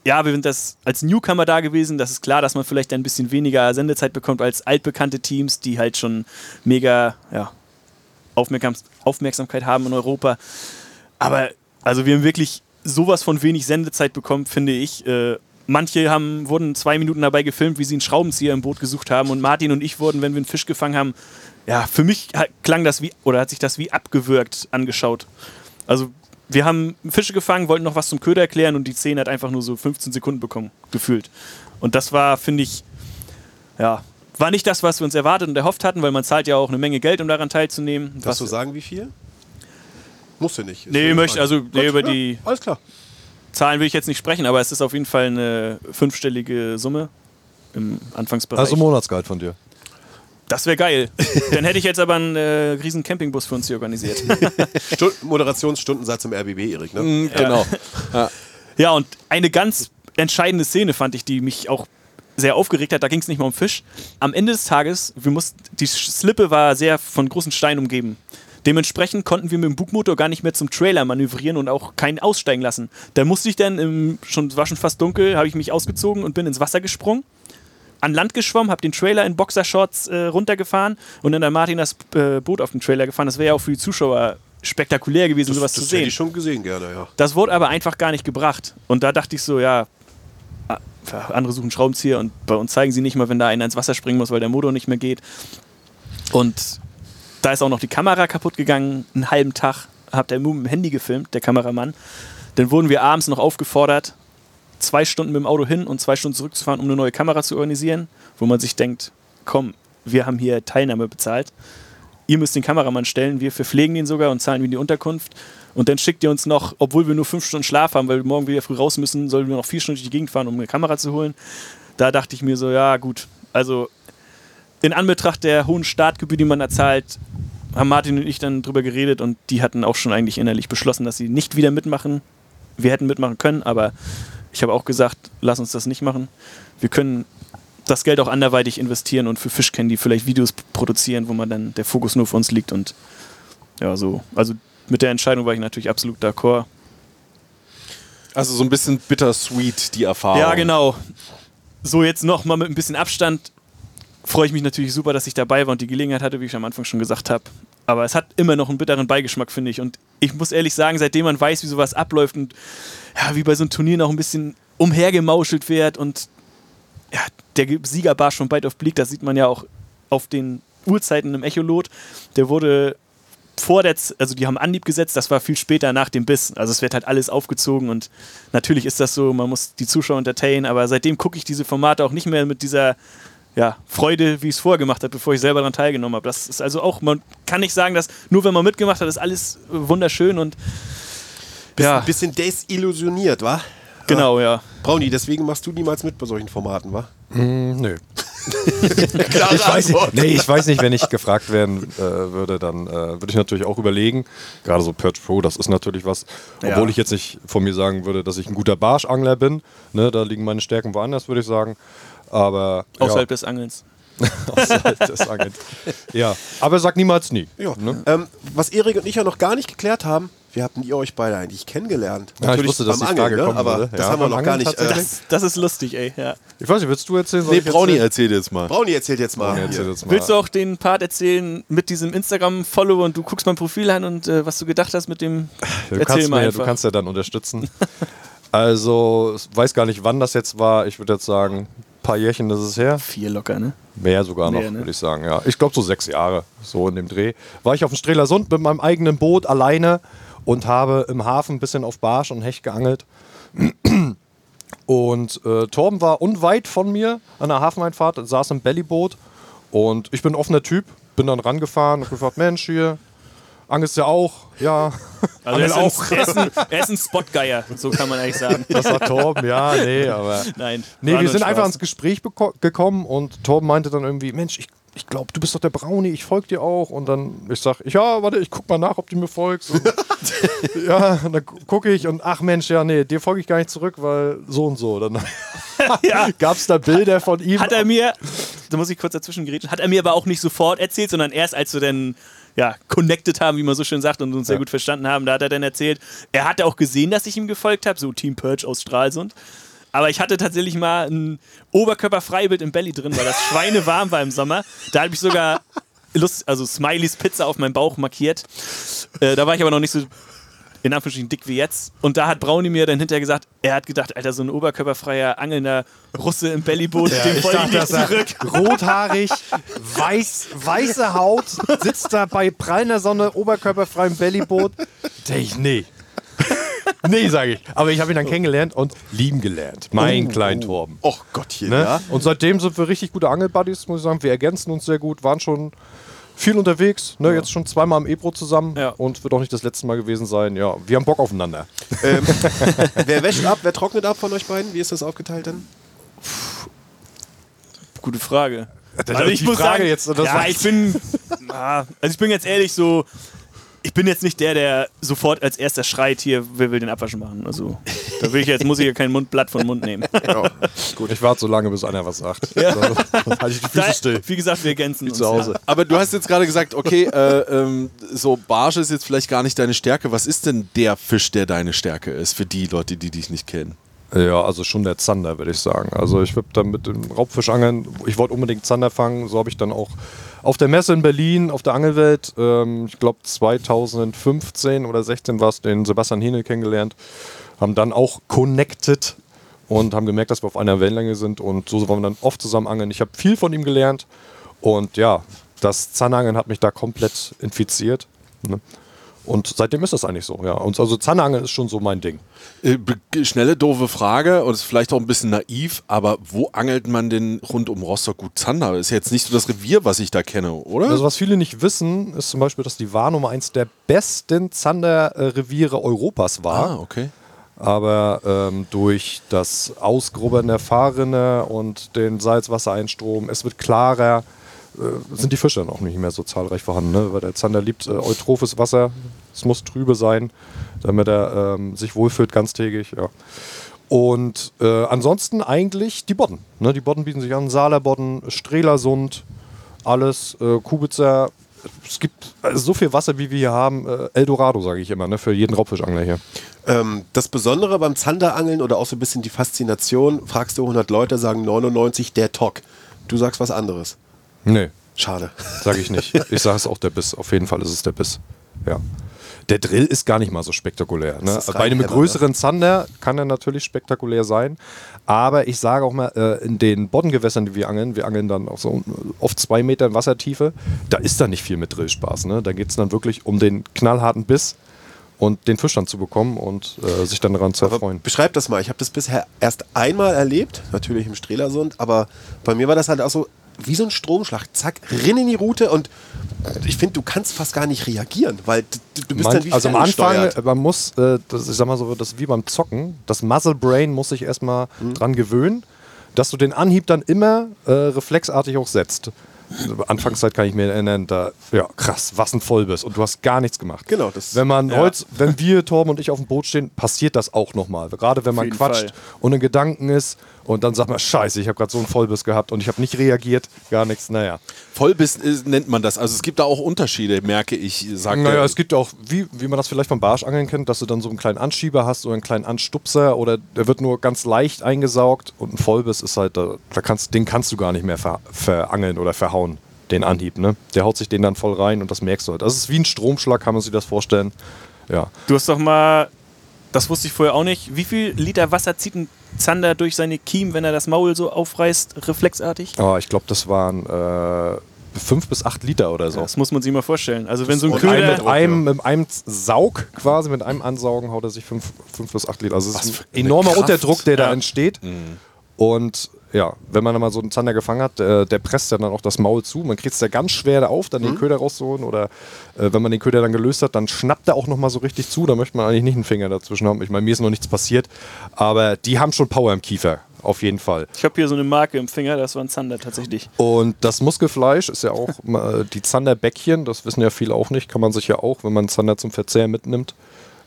ja, wir sind das als Newcomer da gewesen. Das ist klar, dass man vielleicht ein bisschen weniger Sendezeit bekommt als altbekannte Teams, die halt schon mega ja, Aufmerksam Aufmerksamkeit haben in Europa. Aber also wir haben wirklich sowas von wenig Sendezeit bekommen, finde ich. Äh, manche haben, wurden zwei Minuten dabei gefilmt, wie sie einen Schraubenzieher im Boot gesucht haben. Und Martin und ich wurden, wenn wir einen Fisch gefangen haben, ja, für mich klang das wie, oder hat sich das wie abgewürgt angeschaut. Also wir haben Fische gefangen, wollten noch was zum Köder erklären und die Szene hat einfach nur so 15 Sekunden bekommen, gefühlt. Und das war, finde ich, ja, war nicht das, was wir uns erwartet und erhofft hatten, weil man zahlt ja auch eine Menge Geld, um daran teilzunehmen. Was Darfst du sagen, wie viel? Musst du nicht. Ist Nee, möchte, also nee, über ja, die Alles klar. Zahlen will ich jetzt nicht sprechen, aber es ist auf jeden Fall eine fünfstellige Summe im Anfangsbereich. Also Monatsgehalt von dir. Das wäre geil. Dann hätte ich jetzt aber einen äh, riesen Campingbus für uns hier organisiert. Stu Moderationsstundensatz im RBB, Erik. Ne? Mhm, Genau. Ja, und eine ganz entscheidende Szene fand ich, die mich auch sehr aufgeregt hat. Da ging es nicht mal um Fisch. Am Ende des Tages, wir mussten, die Slippe war sehr von großen Steinen umgeben. Dementsprechend konnten wir mit dem Bugmotor gar nicht mehr zum Trailer manövrieren und auch keinen aussteigen lassen. Da musste ich dann, im, schon, es war schon fast dunkel, habe ich mich ausgezogen und bin ins Wasser gesprungen. An Land geschwommen, habe den Trailer in Boxershorts äh, runtergefahren und dann hat Martin das äh, Boot auf dem Trailer gefahren. Das wäre ja auch für die Zuschauer spektakulär gewesen, sowas zu das sehen. hätte ich schon gesehen gerne, ja. Das wurde aber einfach gar nicht gebracht. Und da dachte ich so, ja, ah, andere suchen Schraubenzieher und bei uns zeigen sie nicht mal, wenn da einer ins Wasser springen muss, weil der Motor nicht mehr geht. Und da ist auch noch die Kamera kaputt gegangen, einen halben Tag. Hat der mit dem Handy gefilmt, der Kameramann. Dann wurden wir abends noch aufgefordert, zwei Stunden mit dem Auto hin und zwei Stunden zurückzufahren, um eine neue Kamera zu organisieren, wo man sich denkt, komm, wir haben hier Teilnahme bezahlt. Ihr müsst den Kameramann stellen, wir verpflegen ihn sogar und zahlen ihm die Unterkunft. Und dann schickt ihr uns noch, obwohl wir nur fünf Stunden Schlaf haben, weil wir morgen wieder früh raus müssen, sollen wir noch vier Stunden durch die Gegend fahren, um eine Kamera zu holen. Da dachte ich mir so, ja gut, also in Anbetracht der hohen Startgebühr, die man da zahlt, haben Martin und ich dann drüber geredet und die hatten auch schon eigentlich innerlich beschlossen, dass sie nicht wieder mitmachen. Wir hätten mitmachen können, aber ich habe auch gesagt, lass uns das nicht machen. Wir können das Geld auch anderweitig investieren und für Fischcandy vielleicht Videos produzieren, wo man dann der Fokus nur für uns liegt und ja, so. Also mit der Entscheidung war ich natürlich absolut d'accord. Also so ein bisschen bittersweet, die Erfahrung. Ja, genau. So jetzt noch mal mit ein bisschen Abstand freue ich mich natürlich super, dass ich dabei war und die Gelegenheit hatte, wie ich am Anfang schon gesagt habe. Aber es hat immer noch einen bitteren Beigeschmack, finde ich. Und ich muss ehrlich sagen, seitdem man weiß, wie sowas abläuft und ja, wie bei so einem Turnier noch ein bisschen umhergemauschelt wird und ja, der Siegerbarsch von Bite of Bleak, das sieht man ja auch auf den Uhrzeiten im Echolot, der wurde vor der, Z also die haben Anhieb gesetzt, das war viel später nach dem Biss. Also es wird halt alles aufgezogen und natürlich ist das so, man muss die Zuschauer entertainen, aber seitdem gucke ich diese Formate auch nicht mehr mit dieser ja, Freude, wie ich es vorher gemacht habe, bevor ich selber daran teilgenommen habe. Das ist also auch, man kann nicht sagen, dass nur wenn man mitgemacht hat, ist alles äh, wunderschön und Ja. ein bisschen desillusioniert, wa? genau, ja. Brownie, deswegen machst du niemals mit bei solchen Formaten, wa? Hm, nö. Klare Ich weiß, nicht, nee, ich weiß nicht, wenn ich gefragt werden äh, würde, dann äh, würde ich natürlich auch überlegen. Gerade so Perch Pro, das ist natürlich was. Obwohl Ja. ich jetzt nicht von mir sagen würde, dass ich ein guter Barschangler bin. Ne, da liegen meine Stärken woanders, würde ich sagen. Aber Außerhalb des Angelns. ja, außerhalb des Angelns. Ja, aber sag niemals nie. Ja. Ne? Ähm, was Erik und ich ja noch gar nicht geklärt haben, wie habt ihr euch beide eigentlich kennengelernt? Ja, ich wusste, dass beim die Frage ne? aber würde. das Ja, haben wir noch gar nicht. Äh. Das, das ist lustig, ey. Ja. Ich weiß nicht, willst du erzählen? Nee, Brownie erzählen? erzählt jetzt mal. Brownie erzählt jetzt mal. Ja, erzähl Hier. jetzt mal. Willst du auch den Part erzählen mit diesem Instagram-Follow und du guckst mein Profil an und äh, was du gedacht hast mit dem. Du Erzähl kannst, mal mir, du kannst ja dann unterstützen. Also, ich weiß gar nicht, wann das jetzt war. Ich würde jetzt sagen, ein paar Jährchen ist es her. Vier locker, ne? Mehr sogar noch, Mehr, ne? würde ich sagen, ja. Ich glaube so sechs Jahre, so in dem Dreh. War ich auf dem Strelasund mit meinem eigenen Boot alleine und habe im Hafen ein bisschen auf Barsch und Hecht geangelt. Und äh, Torben war unweit von mir an der Hafeneinfahrt, saß im Bellyboot und ich bin ein offener Typ, bin dann rangefahren und gefragt, Mensch, hier, angelst ja auch? Ja, Also er ist, ein, er, ist ein, er ist ein Spotgeier, so kann man eigentlich sagen. das war Torben, ja, nee, aber... Nein. Nee, wir sind einfach Spaß. ins Gespräch gekommen und Torben meinte dann irgendwie, Mensch, ich, ich glaube, du bist doch der Brownie, ich folge dir auch. Und dann, ich sag, ja, warte, ich guck mal nach, ob du mir folgst. Und, ja, und dann gucke ich und ach Mensch, ja, nee, dir folge ich gar nicht zurück, weil so und so. Dann Ja. gab es da Bilder von ihm. Hat er mir, da muss ich kurz dazwischen geredet, hat er mir aber auch nicht sofort erzählt, sondern erst als wir dann ja, connected haben, wie man so schön sagt, und uns sehr Ja. gut verstanden haben, da hat er dann erzählt, er hatte auch gesehen, dass ich ihm gefolgt habe, so Team Purge aus Stralsund. Aber ich hatte tatsächlich mal ein Oberkörperfreibild im Belly drin, weil das Schweine warm war im Sommer. Da habe ich sogar Lust, also Smileys Pizza auf meinem Bauch markiert. Äh, da war ich aber noch nicht so in Anführungsstrichen dick wie jetzt. Und da hat Brownie mir dann hinterher gesagt, er hat gedacht, Alter, so ein oberkörperfreier, angelnder Russe im Bellyboot, dem ich folge ich nicht zurück. rothaarig, weiß, weiße Haut, sitzt da bei prallender Sonne, oberkörperfreiem Bellyboot. Denke ich, nee. nee, sage ich. Aber ich habe ihn dann kennengelernt und lieben gelernt. Mein kleinen Torben. Och Gottchen, Ne? ja. Und seitdem sind wir richtig gute Angelbuddies, muss ich sagen. Wir ergänzen uns sehr gut, waren schon viel unterwegs, ne? jetzt schon zweimal am Ebro zusammen Ja. und wird auch nicht das letzte Mal gewesen sein. Ja, wir haben Bock aufeinander. Ähm, wer wäscht ab, wer trocknet ab von euch beiden? Wie ist das aufgeteilt denn? Gute Frage. Das Also ist ich die muss Frage sagen, jetzt, das ja, ich bin, also ich bin jetzt ehrlich so, ich bin jetzt nicht der, der sofort als erster schreit, hier, wer will den Abwaschen machen. Also, da will ich jetzt, muss ich ja kein Mundblatt von Mund nehmen. Gut, ich warte so lange, bis einer was sagt. Ja. Dann, dann halte ich die Füße Da, still. wie gesagt, wir ergänzen uns. Zu Hause. Aber du hast jetzt gerade gesagt, okay, äh, ähm, so Barsche ist jetzt vielleicht gar nicht deine Stärke. Was ist denn der Fisch, der deine Stärke ist, für die Leute, die dich nicht kennen? Ja, also schon der Zander, würde ich sagen. Also ich würde dann mit dem Raubfisch angeln. Ich wollte unbedingt Zander fangen. So habe ich dann auch auf der Messe in Berlin, auf der Angelwelt, ähm, ich glaube 2015 oder 16 war es, den Sebastian Henel kennengelernt. Haben dann auch connected und haben gemerkt, dass wir auf einer Wellenlänge sind. Und so wollen wir dann oft zusammen angeln. Ich habe viel von ihm gelernt. Und ja, das Zanderangeln hat mich da komplett infiziert. Ne? Und seitdem ist das eigentlich so. Ja. Und also Zanderangeln ist schon so mein Ding. Äh, schnelle, doofe Frage und ist vielleicht auch ein bisschen naiv, aber wo angelt man denn rund um Rostock gut Zander? Ist jetzt nicht so das Revier, was ich da kenne, oder? Also was viele nicht wissen, ist zum Beispiel, dass die Warnummer eins der besten Zanderreviere Europas war. ah, okay. Aber ähm, durch das Ausgrubbern der Fahrrinne und den Salzwassereinstrom, es wird klarer, sind die Fische dann auch nicht mehr so zahlreich vorhanden. Ne? Weil der Zander liebt äh, eutrophes Wasser, es muss trübe sein, damit er ähm, sich wohlfühlt ganztägig. Ja. Und äh, ansonsten eigentlich die Bodden. Ne? Die Bodden bieten sich an, Saalerbodden, Strelasund, alles, äh, Kubitzer. Es gibt also so viel Wasser, wie wir hier haben. Äh, Eldorado, sage ich immer, ne? für jeden Raubfischangler hier. Ähm, das Besondere beim Zanderangeln oder auch so ein bisschen die Faszination, fragst du 100 Leute, sagen 99 der Tock. Du sagst was anderes. Nee, Schade. sage ich nicht. Ich sage es auch der Biss. Auf jeden Fall ist es der Biss. Ja. Der Drill ist gar nicht mal so spektakulär. Ne? Bei einem Reinhämmer, größeren Zander kann er natürlich spektakulär sein. Aber ich sage auch mal, äh, in den Boddengewässern, die wir angeln, wir angeln dann auch so oft zwei Meter in Wassertiefe, da ist da nicht viel mit Drillspaß. Ne? Da geht es dann wirklich um den knallharten Biss und den Fisch dann zu bekommen und äh, sich dann daran zu Aber erfreuen. beschreib das mal. Ich habe das bisher erst einmal erlebt, natürlich im Strelasund, aber bei mir war das halt auch so wie so ein Stromschlag. Zack, rinn in die Route und ich finde, du kannst fast gar nicht reagieren, weil du, du bist Man, dann wie also am Anfang, äh, man muss, äh, das, ich sag mal so, das ist wie beim Zocken. Das Muscle Brain muss sich erstmal dran gewöhnen, dass du den Anhieb dann immer äh, reflexartig auch setzt. Anfangszeit kann ich mir erinnern, da, ja, krass, was ein Vollbiss und du hast gar nichts gemacht. Genau, das- wenn man heute, wenn wir, Torben und ich auf dem Boot stehen, passiert das auch nochmal. Gerade wenn man quatscht Fall. und in Gedanken ist und dann sagt man, scheiße, ich habe gerade so einen Vollbiss gehabt und ich habe nicht reagiert, gar nichts, naja. Vollbiss äh, nennt man das. Also es gibt da auch Unterschiede, merke ich. Sagt Naja, der- es gibt ja auch, wie, wie man das vielleicht vom Barschangeln kennt, dass du dann so einen kleinen Anschieber hast oder einen kleinen Anstupser oder der wird nur ganz leicht eingesaugt und ein Vollbiss ist halt, da, da kannst, den kannst du gar nicht mehr ver, verangeln oder verhauen, den Anhieb, ne? Der haut sich den dann voll rein und das merkst du halt. Das ist wie ein Stromschlag, kann man sich das vorstellen. Ja. Du hast doch mal das wusste ich vorher auch nicht. Wie viel Liter Wasser zieht ein Zander durch seine Kiem, wenn er das Maul so aufreißt, reflexartig? Oh, ich glaube, das waren äh, fünf bis acht Liter oder so. Das muss man sich mal vorstellen. Also wenn so ein und Ein, Köder... mit, einem, mit einem Saug quasi, mit einem Ansaugen haut er sich fünf, fünf bis acht Liter. Also es ist ein enormer Kraft. Unterdruck, der da Ja. entsteht. Und ja, wenn man mal so einen Zander gefangen hat, äh, der presst ja dann auch das Maul zu. Man kriegt es ja ganz schwer da auf, dann den Köder rauszuholen. Oder äh, wenn man den Köder dann gelöst hat, dann schnappt er auch noch mal so richtig zu. Da möchte man eigentlich nicht einen Finger dazwischen haben. Ich meine, mir ist noch nichts passiert. Aber die haben schon Power im Kiefer, auf jeden Fall. Ich habe hier so eine Marke im Finger, das war ein Zander tatsächlich. Und das Muskelfleisch ist ja auch äh, die Zanderbäckchen, das wissen ja viele auch nicht, kann man sich ja auch, wenn man Zander zum Verzehr mitnimmt,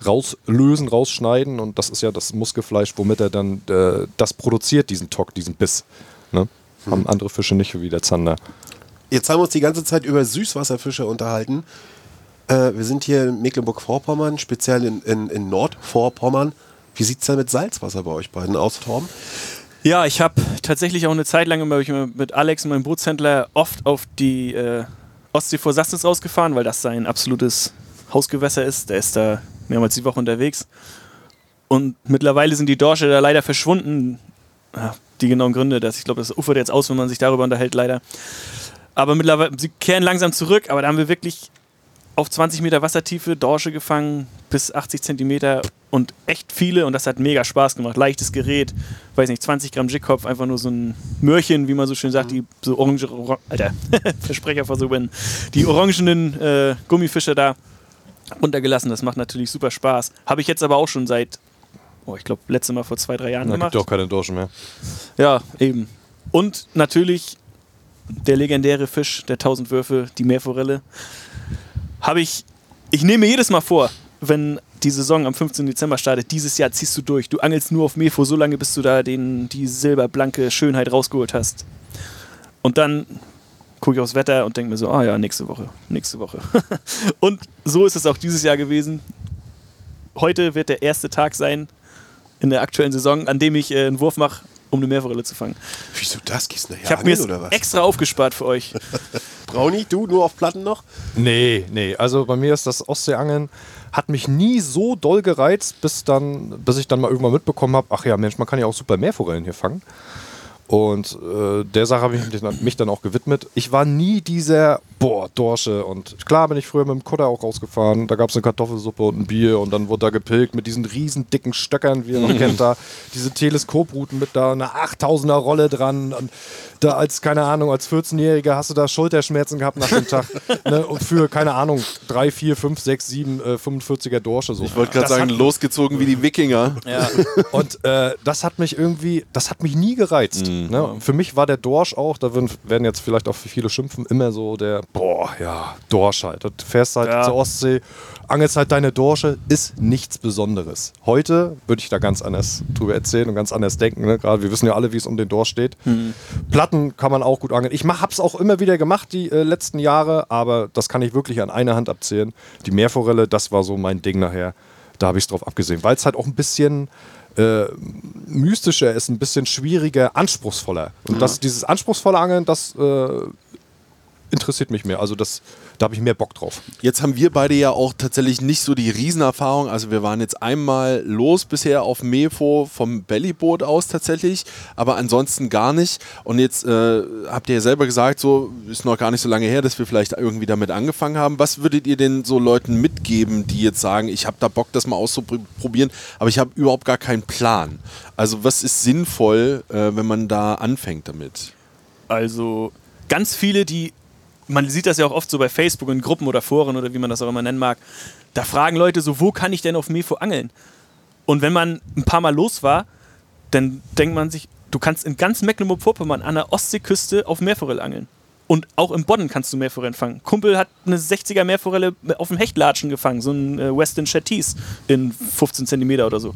rauslösen, rausschneiden und das ist ja das Muskelfleisch, womit er dann äh, das produziert, diesen Tock, diesen Biss. Ne? Haben andere Fische nicht wie der Zander. Jetzt haben wir uns die ganze Zeit über Süßwasserfische unterhalten. Äh, wir sind hier in Mecklenburg-Vorpommern, speziell in, in, in Nordvorpommern. Wie sieht es denn mit Salzwasser bei euch beiden aus, Torben? Ja, ich habe tatsächlich auch eine Zeit lang immer mit Alex, meinem Bootshändler, oft auf die äh, Ostsee vor Sassnitz rausgefahren, weil das sein absolutes Hausgewässer ist. Der ist da mehrmals die Woche unterwegs. Und mittlerweile sind die Dorsche da leider verschwunden. Ja, die genauen Gründe, dass ich glaube, das ufert jetzt aus, wenn man sich darüber unterhält, leider. Aber mittlerweile, sie kehren langsam zurück, aber da haben wir wirklich auf 20 Meter Wassertiefe Dorsche gefangen, bis 80 Zentimeter und echt viele und das hat mega Spaß gemacht. Leichtes Gerät, weiß nicht, 20 Gramm Jigkopf, einfach nur so ein Möhrchen, wie man so schön sagt, die so orange, Oran Alter, Versprecherversuchen, die orangenen äh, Gummifische da runtergelassen. Das macht natürlich super Spaß. Habe ich jetzt aber auch schon seit, oh, ich glaube, letztes Mal vor zwei, drei Jahren Da gemacht. gibt auch keine Dorschen mehr. Ja, eben. Und natürlich der legendäre Fisch der tausend Würfe, die Meerforelle. Habe ich, ich nehme jedes Mal vor, wenn die Saison am 15. Dezember startet, dieses Jahr ziehst du durch. Du angelst nur auf Mefo, so lange, bis du da den, die silberblanke Schönheit rausgeholt hast. Und dann gucke ich aufs Wetter und denke mir so, ah ja, nächste Woche, nächste Woche. und so ist es auch dieses Jahr gewesen. Heute wird der erste Tag sein in der aktuellen Saison, an dem ich äh, einen Wurf mache, um eine Meerforelle zu fangen. Wieso das? Gehst du nachher Ich habe mir extra aufgespart für euch. Brownie, du nur auf Platten noch? Nee, nee. Also bei mir ist das Ostseeangeln, hat mich nie so doll gereizt, bis, dann, bis ich dann mal irgendwann mitbekommen habe, ach ja, Mensch, man kann ja auch super Meerforellen hier fangen. Und äh, der Sache habe ich mich- dann auch gewidmet. Ich war nie dieser, boah, Dorsche. Und klar bin ich früher mit dem Kutter auch rausgefahren. Da gab es eine Kartoffelsuppe und ein Bier. Und dann wurde da gepilgt mit diesen riesen dicken Stöckern, wie ihr noch kennt, da. Diese Teleskoprouten mit da einer 8000er Rolle dran. Und da als, keine Ahnung, als 14-Jähriger hast du da Schulterschmerzen gehabt nach dem Tag. ne? Und für, keine Ahnung, 3, 4, 5, 6, 7, äh, 45er Dorsche. So. Ich wollte gerade sagen, hat- losgezogen wie die Wikinger. Ja. und äh, das hat mich irgendwie, das hat mich nie gereizt. Ne? Für mich war der Dorsch auch, da würden, werden jetzt vielleicht auch viele schimpfen, immer so der, boah, ja, Dorsch halt. Du fährst halt Ja. zur Ostsee, angelst halt deine Dorsche, ist nichts Besonderes. Heute würde ich da ganz anders drüber erzählen und ganz anders denken. Ne? Gerade wir wissen ja alle, wie es um den Dorsch steht. Platten kann man auch gut angeln. Ich habe es auch immer wieder gemacht die äh, letzten Jahre, aber das kann ich wirklich an einer Hand abzählen. Die Meerforelle, das war so mein Ding nachher. Da habe ich es drauf abgesehen, weil es halt auch ein bisschen äh, mystischer ist, ein bisschen schwieriger, anspruchsvoller. Und das, dieses anspruchsvolle Angeln, das äh, interessiert mich mehr. Also das, da habe ich mehr Bock drauf. Jetzt haben wir beide ja auch tatsächlich nicht so die Riesenerfahrung. Also wir waren jetzt einmal los bisher auf Mefo vom Bellyboot aus tatsächlich, aber ansonsten gar nicht. Und jetzt äh, habt ihr ja selber gesagt, so ist noch gar nicht so lange her, dass wir vielleicht irgendwie damit angefangen haben. Was würdet ihr denn so Leuten mitgeben, die jetzt sagen, ich habe da Bock, das mal auszuprobieren, aber ich habe überhaupt gar keinen Plan? Also was ist sinnvoll, äh, wenn man da anfängt damit? Also ganz viele, die, man sieht das ja auch oft so bei Facebook in Gruppen oder Foren oder wie man das auch immer nennen mag, da fragen Leute so, wo kann ich denn auf Mefo angeln? Und wenn man ein paar Mal los war, dann denkt man sich, du kannst in ganz Mecklenburg-Vorpommern an der Ostseeküste auf Meerforelle angeln. Und auch im Bodden kannst du Meerforellen fangen. Kumpel hat eine 60er Meerforelle auf dem Hechtlatschen gefangen, so ein äh, Western Chattis in 15 Zentimeter oder so.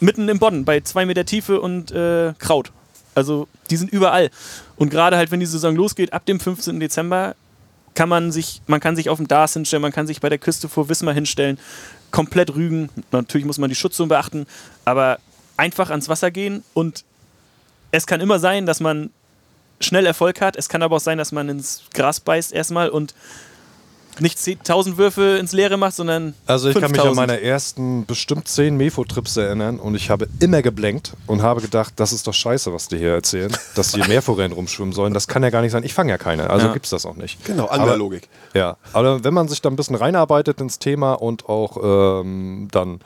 Mitten im Bodden, bei zwei Meter Tiefe und äh, Kraut. Also die sind überall. Und gerade halt, wenn die Saison losgeht, ab dem 15. Dezember kann man sich, man kann sich auf dem Dars hinstellen, man kann sich bei der Küste vor Wismar hinstellen, komplett rügen. Natürlich muss man die Schutzzone beachten, aber einfach ans Wasser gehen und es kann immer sein, dass man schnell Erfolg hat. Es kann aber auch sein, dass man ins Gras beißt erstmal und nicht 10.000 Würfe ins Leere machst, sondern Also ich kann mich an 5.000. meine ersten bestimmt zehn Mefo-Trips erinnern und ich habe immer geblenkt und habe gedacht, das ist doch scheiße, was die hier erzählen, dass die Meerforellen rumschwimmen sollen. Das kann ja gar nicht sein. Ich fange ja keine, also Ja. gibt's das auch nicht. Genau, Aber- Anglerlogik. Ja, aber wenn man sich da ein bisschen reinarbeitet ins Thema und auch ähm, dann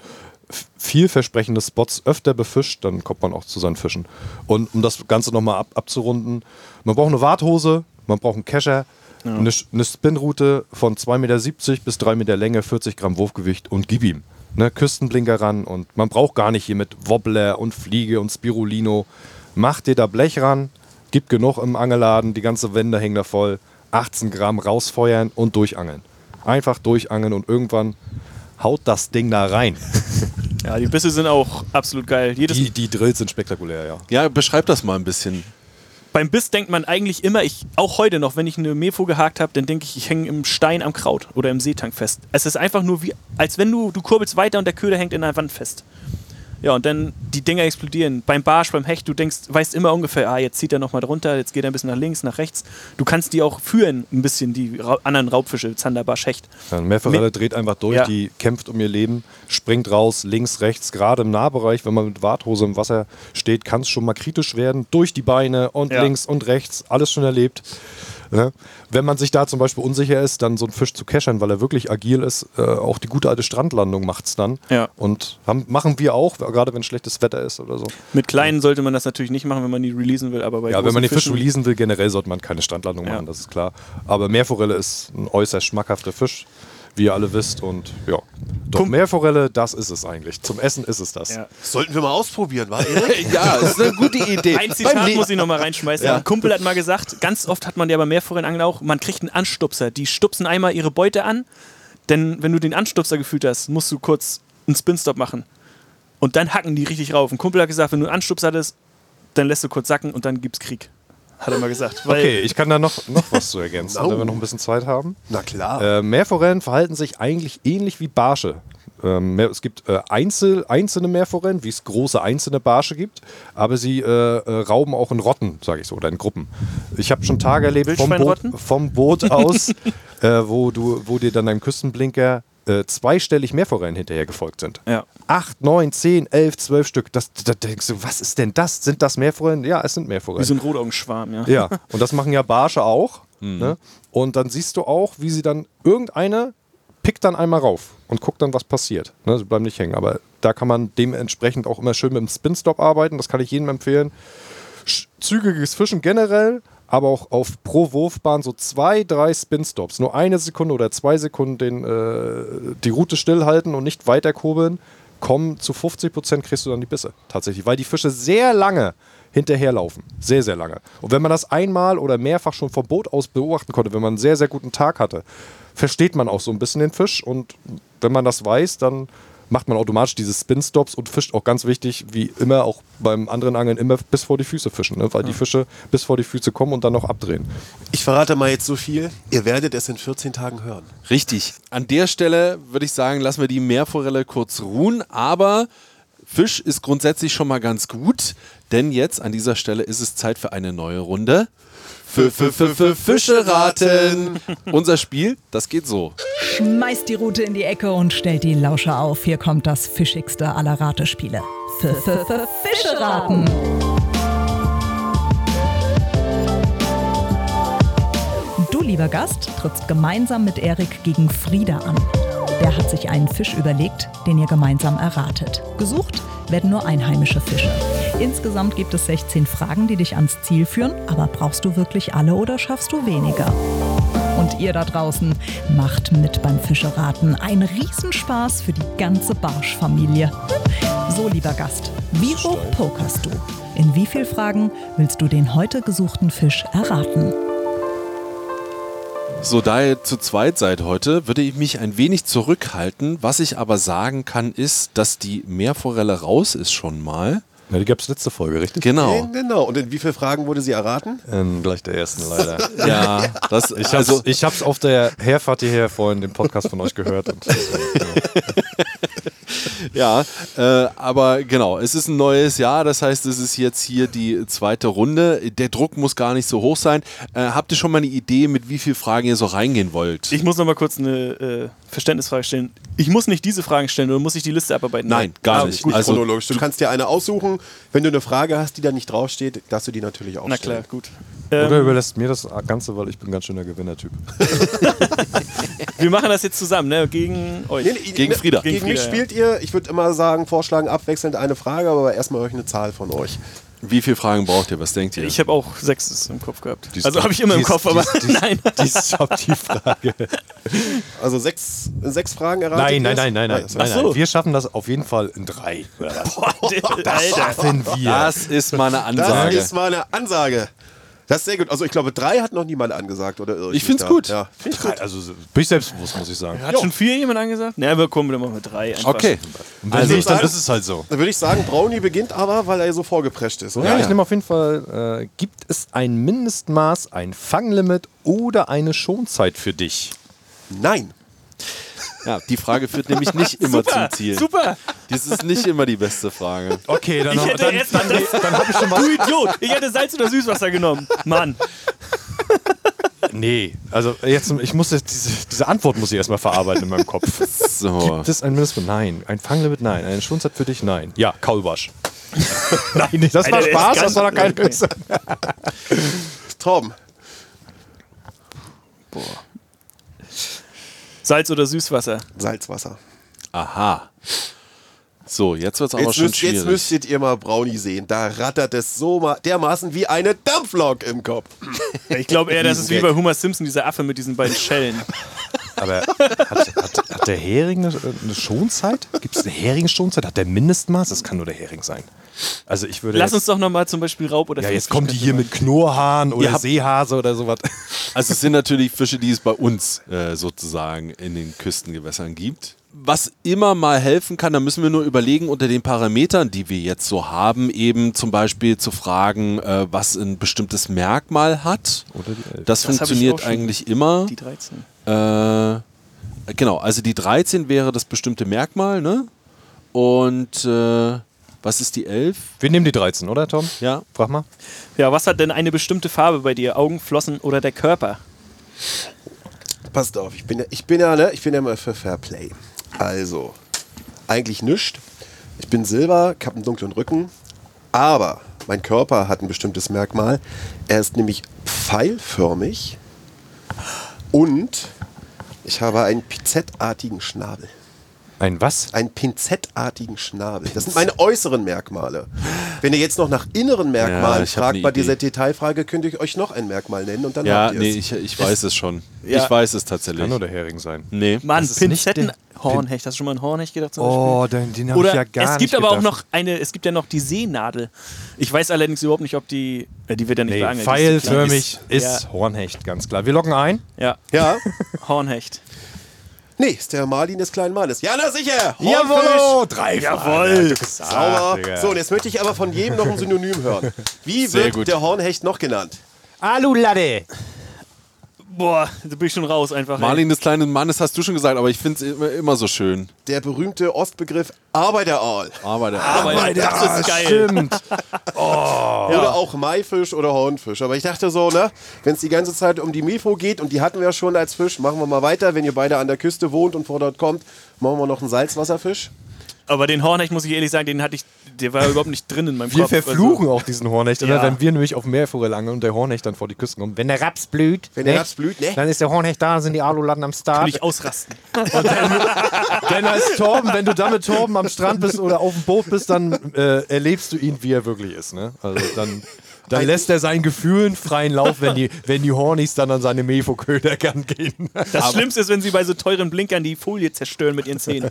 vielversprechende Spots öfter befischt, dann kommt man auch zu seinen Fischen. Und um das Ganze nochmal ab, abzurunden, man braucht eine Warthose, man braucht einen Kescher, eine, eine Spinroute von 2,70 Meter bis 3 Meter Länge, 40 Gramm Wurfgewicht und gib ihm. Ne, Küstenblinker ran und man braucht gar nicht hier mit Wobbler und Fliege und Spirulino. Macht dir da Blech ran, gibt genug im Angelladen, die ganze Wände hängen da voll. 18 Gramm rausfeuern und durchangeln. Einfach durchangeln und irgendwann haut das Ding da rein. Ja, die Bisse sind auch absolut geil. Jedes, Die, die Drills sind spektakulär, ja. Ja, beschreib das mal ein bisschen. Beim Biss denkt man eigentlich immer, ich, auch heute noch, wenn ich eine Mefo gehakt habe, dann denke ich, ich hänge im Stein am Kraut oder im Seetank fest. Es ist einfach nur wie, als wenn du, du kurbelst weiter und der Köder hängt in der Wand fest. Ja, und dann die Dinger explodieren. Beim Barsch, beim Hecht, du denkst, weißt immer ungefähr, ah, jetzt zieht er nochmal drunter, jetzt geht er ein bisschen nach links, nach rechts. Du kannst die auch führen, ein bisschen, die Ra anderen Raubfische, Zander, Barsch, Hecht. Ja, Mit- dreht einfach durch, Ja. die kämpft um ihr Leben, springt raus, links, rechts, gerade im Nahbereich, wenn man mit Warthose im Wasser steht, kann es schon mal kritisch werden, durch die Beine und Ja. links und rechts, alles schon erlebt. Ne? Wenn man sich da zum Beispiel unsicher ist, dann so einen Fisch zu keschern, weil er wirklich agil ist, äh, auch die gute alte Strandlandung macht es dann. Ja. Und haben, machen wir auch, gerade wenn schlechtes Wetter ist oder so. Mit kleinen sollte man das natürlich nicht machen, wenn man die releasen will, aber bei Ja, wenn man den Fisch releasen will, generell sollte man keine Strandlandung Ja. machen, das ist klar. Aber Meerforelle ist ein äußerst schmackhafter Fisch, wie ihr alle wisst. Und ja, doch Meerforelle, das ist es eigentlich. Zum Essen ist es das. Ja. Sollten wir mal ausprobieren, war? Ja, das ist eine gute Idee. Ein Zitat muss ich nochmal reinschmeißen. Ein Kumpel hat mal gesagt, ganz oft hat man ja bei Meerforellenangeln auch, man kriegt einen Anstupser. Die stupsen einmal ihre Beute an, denn wenn du den Anstupser gefühlt hast, musst du kurz einen Spinstop machen. Und dann hacken die richtig rauf. Ein Kumpel hat gesagt, wenn du einen Anstupser hattest, dann lässt du kurz sacken und dann gibt's Krieg. Hat er mal gesagt. Weil Okay, ich kann da noch, noch was zu ergänzen, No. wenn wir noch ein bisschen Zeit haben. Na klar. Äh, Meerforellen verhalten sich eigentlich ähnlich wie Barsche. Ähm, mehr- es gibt äh, Einzel, einzelne Meerforellen, wie es große einzelne Barsche gibt, aber sie äh, äh, rauben auch in Rotten, sage ich so, oder in Gruppen. Ich habe schon Tage erlebt vom Boot, vom Boot aus, äh, wo, du, wo dir dann deinem Küstenblinker äh, zweistellig Meerforellen hinterher gefolgt sind. Ja. Acht, neun, zehn, elf, zwölf Stück. Das, da denkst du, was ist denn das? Sind das Meerforellen? Ja, es sind Meerforellen. Wie so ein Rotaugenschwarm, ja. Ja, und das machen ja Barsche auch. Ne? Und dann siehst du auch, wie sie dann irgendeine pickt dann einmal rauf und guckt dann, was passiert. Ne? Sie bleiben nicht hängen. Aber da kann man dementsprechend auch immer schön mit dem Spin-Stop arbeiten. Das kann ich jedem empfehlen. Zügiges Fischen generell, aber auch auf pro Wurfbahn so zwei, drei Spin-Stops. Nur eine Sekunde oder zwei Sekunden den, äh, die Route stillhalten und nicht weiter kurbeln. Kommen zu 50 Prozent kriegst du dann die Bisse. Tatsächlich, weil die Fische sehr lange hinterherlaufen. Sehr, sehr lange. Und wenn man das einmal oder mehrfach schon vom Boot aus beobachten konnte, wenn man einen sehr, sehr guten Tag hatte, versteht man auch so ein bisschen den Fisch. Und wenn man das weiß, dann macht man automatisch diese Spin-Stops und fischt auch ganz wichtig, wie immer, auch beim anderen Angeln, immer bis vor die Füße fischen, ne? weil die Fische bis vor die Füße kommen und dann noch abdrehen. Ich verrate mal jetzt so viel. Ihr werdet es in 14 Tagen hören. Richtig. An der Stelle würde ich sagen, lassen wir die Meerforelle kurz ruhen, aber Fisch ist grundsätzlich schon mal ganz gut, denn jetzt an dieser Stelle ist es Zeit für eine neue Runde. Fische raten. Unser Spiel, das geht so. Schmeißt die Rute in die Ecke und stellt die Lauscher auf. Hier kommt das fischigste aller Ratespiele. Fische raten. Du, lieber Gast, trittst gemeinsam mit Erik gegen Frieda an. Der hat sich einen Fisch überlegt, den ihr gemeinsam erratet. Gesucht werden nur einheimische Fische. Insgesamt gibt es 16 Fragen, die dich ans Ziel führen. Aber brauchst du wirklich alle oder schaffst du weniger? Und ihr da draußen macht mit beim Fischeraten. Ein Riesenspaß für die ganze Barschfamilie. So, lieber Gast, wie hoch pokerst du? In wie vielen Fragen willst du den heute gesuchten Fisch erraten? So, da ihr zu zweit seid heute, würde ich mich ein wenig zurückhalten. Was ich aber sagen kann, ist, dass die Meerforelle raus ist schon mal. Ja, die gab es letzte Folge, richtig? Genau. Genau. Und in wie vielen Fragen wurde sie erraten? Ähm, gleich der ersten leider. Ja, das, Ich hab's, also, ich hab's auf der Herfahrt hierher vorhin den Podcast von euch gehört. Und ja. Ja, äh, aber genau, es ist ein neues Jahr, das heißt, es ist jetzt hier die zweite Runde. Der Druck muss gar nicht so hoch sein. Äh, habt ihr schon mal eine Idee, mit wie vielen Fragen ihr so reingehen wollt? Ich muss noch mal kurz eine äh, Verständnisfrage stellen. Ich muss nicht diese Fragen stellen oder muss ich die Liste abarbeiten? Nein, gar Ah, nicht. Gut, Also, chronologisch. Du kannst dir eine aussuchen. Wenn du eine Frage hast, die da nicht draufsteht, darfst du die natürlich auch Na stellen. klar, gut. Oder Ähm, überlässt mir das Ganze, weil ich bin ein ganz schöner Gewinnertyp. wir machen das jetzt zusammen, ne? Gegen euch. Nee, nee, Gegen ne, Frieda. Gegen, Gegen mich Frieda, spielt ihr. Ich würde immer sagen, vorschlagen, abwechselnd eine Frage, aber erstmal euch eine Zahl von euch. Wie viele Fragen braucht ihr? Was denkt ihr? Ich habe auch sechs im Kopf gehabt. Die ist also habe ich immer im Kopf, aber ist- die ist- nein. Die ist die Frage. Also sechs, sechs Fragen erratet Nein, nein, nein, nein, nein. Ach nein, so. nein. Wir schaffen das auf jeden Fall in drei. Boah, Alter. Schaffen wir. das ist mal eine Das Ansage. ist mal eine Ansage. Das ist sehr gut. Also ich glaube, drei hat noch niemand angesagt, oder irre Ich find's da? gut. Ja, find ich gut. Also bin ich selbstbewusst, muss ich sagen. Hat schon vier jemand angesagt? Ne, aber komm, dann machen wir drei. Einfach. Okay. Und wenn Also- nicht, dann ist es halt so. Dann würde ich sagen, Brownie beginnt aber, weil er so vorgeprescht ist, oder? Ja, ich nehme auf jeden Fall, äh, gibt es ein Mindestmaß, ein Fanglimit oder eine Schonzeit für dich? Nein. Ja, die Frage führt nämlich nicht immer Super, zum Ziel. super. Das ist nicht immer die beste Frage. Okay, dann, Ich hätte erst mal das, dann habe ich schon was. du Idiot. Ich hätte Salz oder Süßwasser genommen. Mann. Nee, also jetzt, ich muss jetzt diese, diese Antwort muss ich erstmal verarbeiten in meinem Kopf. So. Gibt es ein Mindestmaß? Nein. Ein Fanglimit? Nein. Eine Schonzeit für dich? Nein. Ja, Kaulwasch. Nein, nicht. Das Alter, war Spaß, das war doch kein Böse. Torben. Salz oder Süßwasser? Salzwasser. Aha. So, jetzt wird es aber Jetzt, schon müsst, jetzt schwierig. müsstet ihr mal Brownie sehen. Da rattert es so ma- dermaßen wie eine Dampflok im Kopf. Ich glaube eher, das ist wie bei Homer Simpson, dieser Affe mit diesen beiden Schellen. Aber hat, hat, hat der Hering eine, eine Schonzeit? Gibt es eine Heringsschonzeit? Hat der Mindestmaß? Das kann nur der Hering sein. Also ich würde Lass jetzt, uns doch nochmal zum Beispiel Raub oder ja, jetzt kommen die hier mit Knurrhahn oder Seehase oder sowas. Also es sind natürlich Fische, die es bei uns äh, sozusagen in den Küstengewässern gibt. Was immer mal helfen kann, da müssen wir nur überlegen, unter den Parametern, die wir jetzt so haben, eben zum Beispiel zu fragen, äh, was ein bestimmtes Merkmal hat. Oder die. Das, Das funktioniert eigentlich immer. Die 13. Äh, genau, also die 13 wäre das bestimmte Merkmal, ne? Und äh, was ist die 11? Wir nehmen die 13, oder Tom? Ja. Frag mal. Ja, was hat denn eine bestimmte Farbe bei dir? Augen, Flossen oder der Körper? Passt auf, ich bin ja, ich bin ja, ne, ich bin ja immer für Fairplay. Also, eigentlich nischt. Ich bin Silber, habe einen dunklen Rücken, aber mein Körper hat ein bestimmtes Merkmal. Er ist nämlich pfeilförmig und ich habe einen pinzettartigen Schnabel. Ein was? Einen pinzettartigen Schnabel. Das sind meine äußeren Merkmale. Wenn ihr jetzt noch nach inneren Merkmalen Ja, fragt bei Idee. dieser Detailfrage, könnte ich euch noch ein Merkmal nennen und dann Ja, habt ihr nee, es. ich, ich weiß es schon. Ja. Ich weiß es tatsächlich. Kann nur der Hering sein. Nee. Mann, nicht der- Pinzetten-Hornhecht. Hast du schon mal an Hornhecht gedacht zum Oh, Beispiel? den, den habe Oder ich ja gar es gibt nicht aber auch gedacht. noch eine, es gibt ja noch die Seenadel. Ich weiß allerdings überhaupt nicht, ob die, äh, die wird ja nicht Nee, beangelt. die ist pfeilförmig ist, Ja. Hornhecht, ganz klar. Wir locken ein. Ja, Ja? Hornhecht. Nee, ist der Marlin des kleinen Mannes. Ja, na sicher! Jawollo! Drei Jawohl! Sauber. Digga. So, und jetzt möchte ich aber von jedem noch ein Synonym hören. Wie Sehr wird gut. der Hornhecht noch genannt? Alulatte! Boah, da bin ich schon raus einfach. ey. Marlin des kleinen Mannes hast du schon gesagt, aber ich finde es immer, immer so schön. Der berühmte Ostbegriff Arbeiteraal. Aber der Aber das ist geil. Stimmt. Oder auch Maifisch oder Hornfisch. Aber ich dachte so, ne, wenn es die ganze Zeit um die Mifo geht und die hatten wir ja schon als Fisch, machen wir mal weiter. Wenn ihr beide an der Küste wohnt und vor dort kommt, machen wir noch einen Salzwasserfisch. Aber den Hornhecht, muss ich ehrlich sagen, den hatte ich, der war überhaupt nicht drin in meinem Wir Kopf. verfluchen auch diesen Hornhecht, oder? Ja. wenn wir nämlich auf Meerforelle angeln und der Hornhecht dann vor die Küsten kommt. Wenn der Raps blüht, Wenn der ne? Raps blüht, ne? dann ist der Hornhecht da, sind die Alulatten am Also, Start. nicht ausrasten. Denn als Torben, wenn du dann mit Torben am Strand bist oder auf dem Boot bist, dann äh, erlebst du ihn, wie er wirklich ist. Ne? Also dann, dann lässt er seinen Gefühlen freien Lauf, wenn die, wenn die Hornis dann an seine Mefoköder gern gehen. Das Schlimmste ist, wenn sie bei so teuren Blinkern die Folie zerstören mit ihren Zähnen.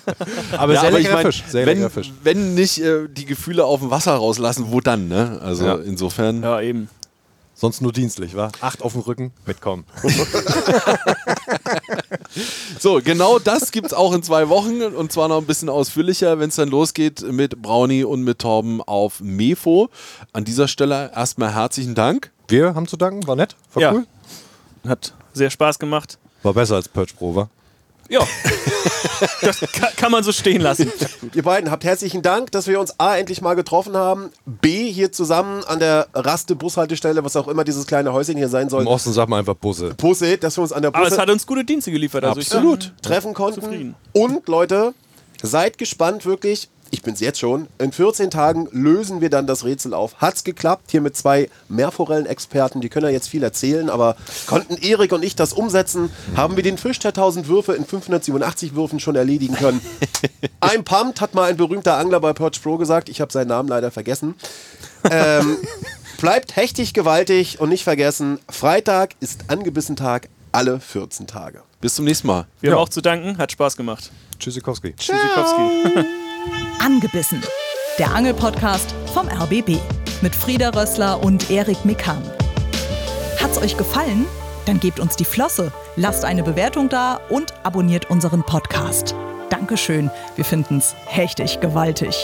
Aber ja, sehr aber ich mein, Fisch. Sehr wenn, Fisch. wenn nicht äh, die Gefühle auf dem Wasser rauslassen, wo dann, ne? Also Ja. insofern. Ja, eben. Sonst nur dienstlich, wa? Acht auf dem Rücken, mitkommen. So, genau das gibt es auch in zwei Wochen und zwar noch ein bisschen ausführlicher, wenn es dann losgeht mit Brownie und mit Torben auf Mefo. An dieser Stelle erstmal herzlichen Dank. Wir haben zu danken, war nett, war Ja. cool. Hat sehr Spaß gemacht. War besser als Perch Pro, wa? Ja, das kann, kann man so stehen lassen. Ihr beiden habt herzlichen Dank, dass wir uns A endlich mal getroffen haben, B hier zusammen an der Raste Bushaltestelle, was auch immer dieses kleine Häuschen hier sein soll. Im Osten sagt man einfach Busse. Busse, dass wir uns an der Aber es Busse hat uns gute Dienste geliefert. Also absolut Ich treffen konnten. zufrieden. Und Leute, seid gespannt wirklich. Ich bin's jetzt schon. In 14 Tagen lösen wir dann das Rätsel auf. Hat's geklappt? Hier mit zwei Meerforellen-Experten. Die können ja jetzt viel erzählen, aber konnten Erik und ich das umsetzen? Haben wir den Fisch der 1000 Würfe in 587 Würfen schon erledigen können? ein Pumpt hat mal ein berühmter Angler bei Perch Pro gesagt. Ich habe seinen Namen leider vergessen. Ähm, bleibt hechtig gewaltig und nicht vergessen, Freitag ist angebissen Tag alle 14 Tage. Bis zum nächsten Mal. Wir haben auch zu danken, hat Spaß gemacht. Tschüssikowski. Tschüssikowski. Angebissen. Der Angelpodcast vom RBB. Mit Frieda Rössler und Erik Mikan. Hat's euch gefallen? Dann gebt uns die Flosse, lasst eine Bewertung da und abonniert unseren Podcast. Dankeschön, wir finden's hechtig gewaltig.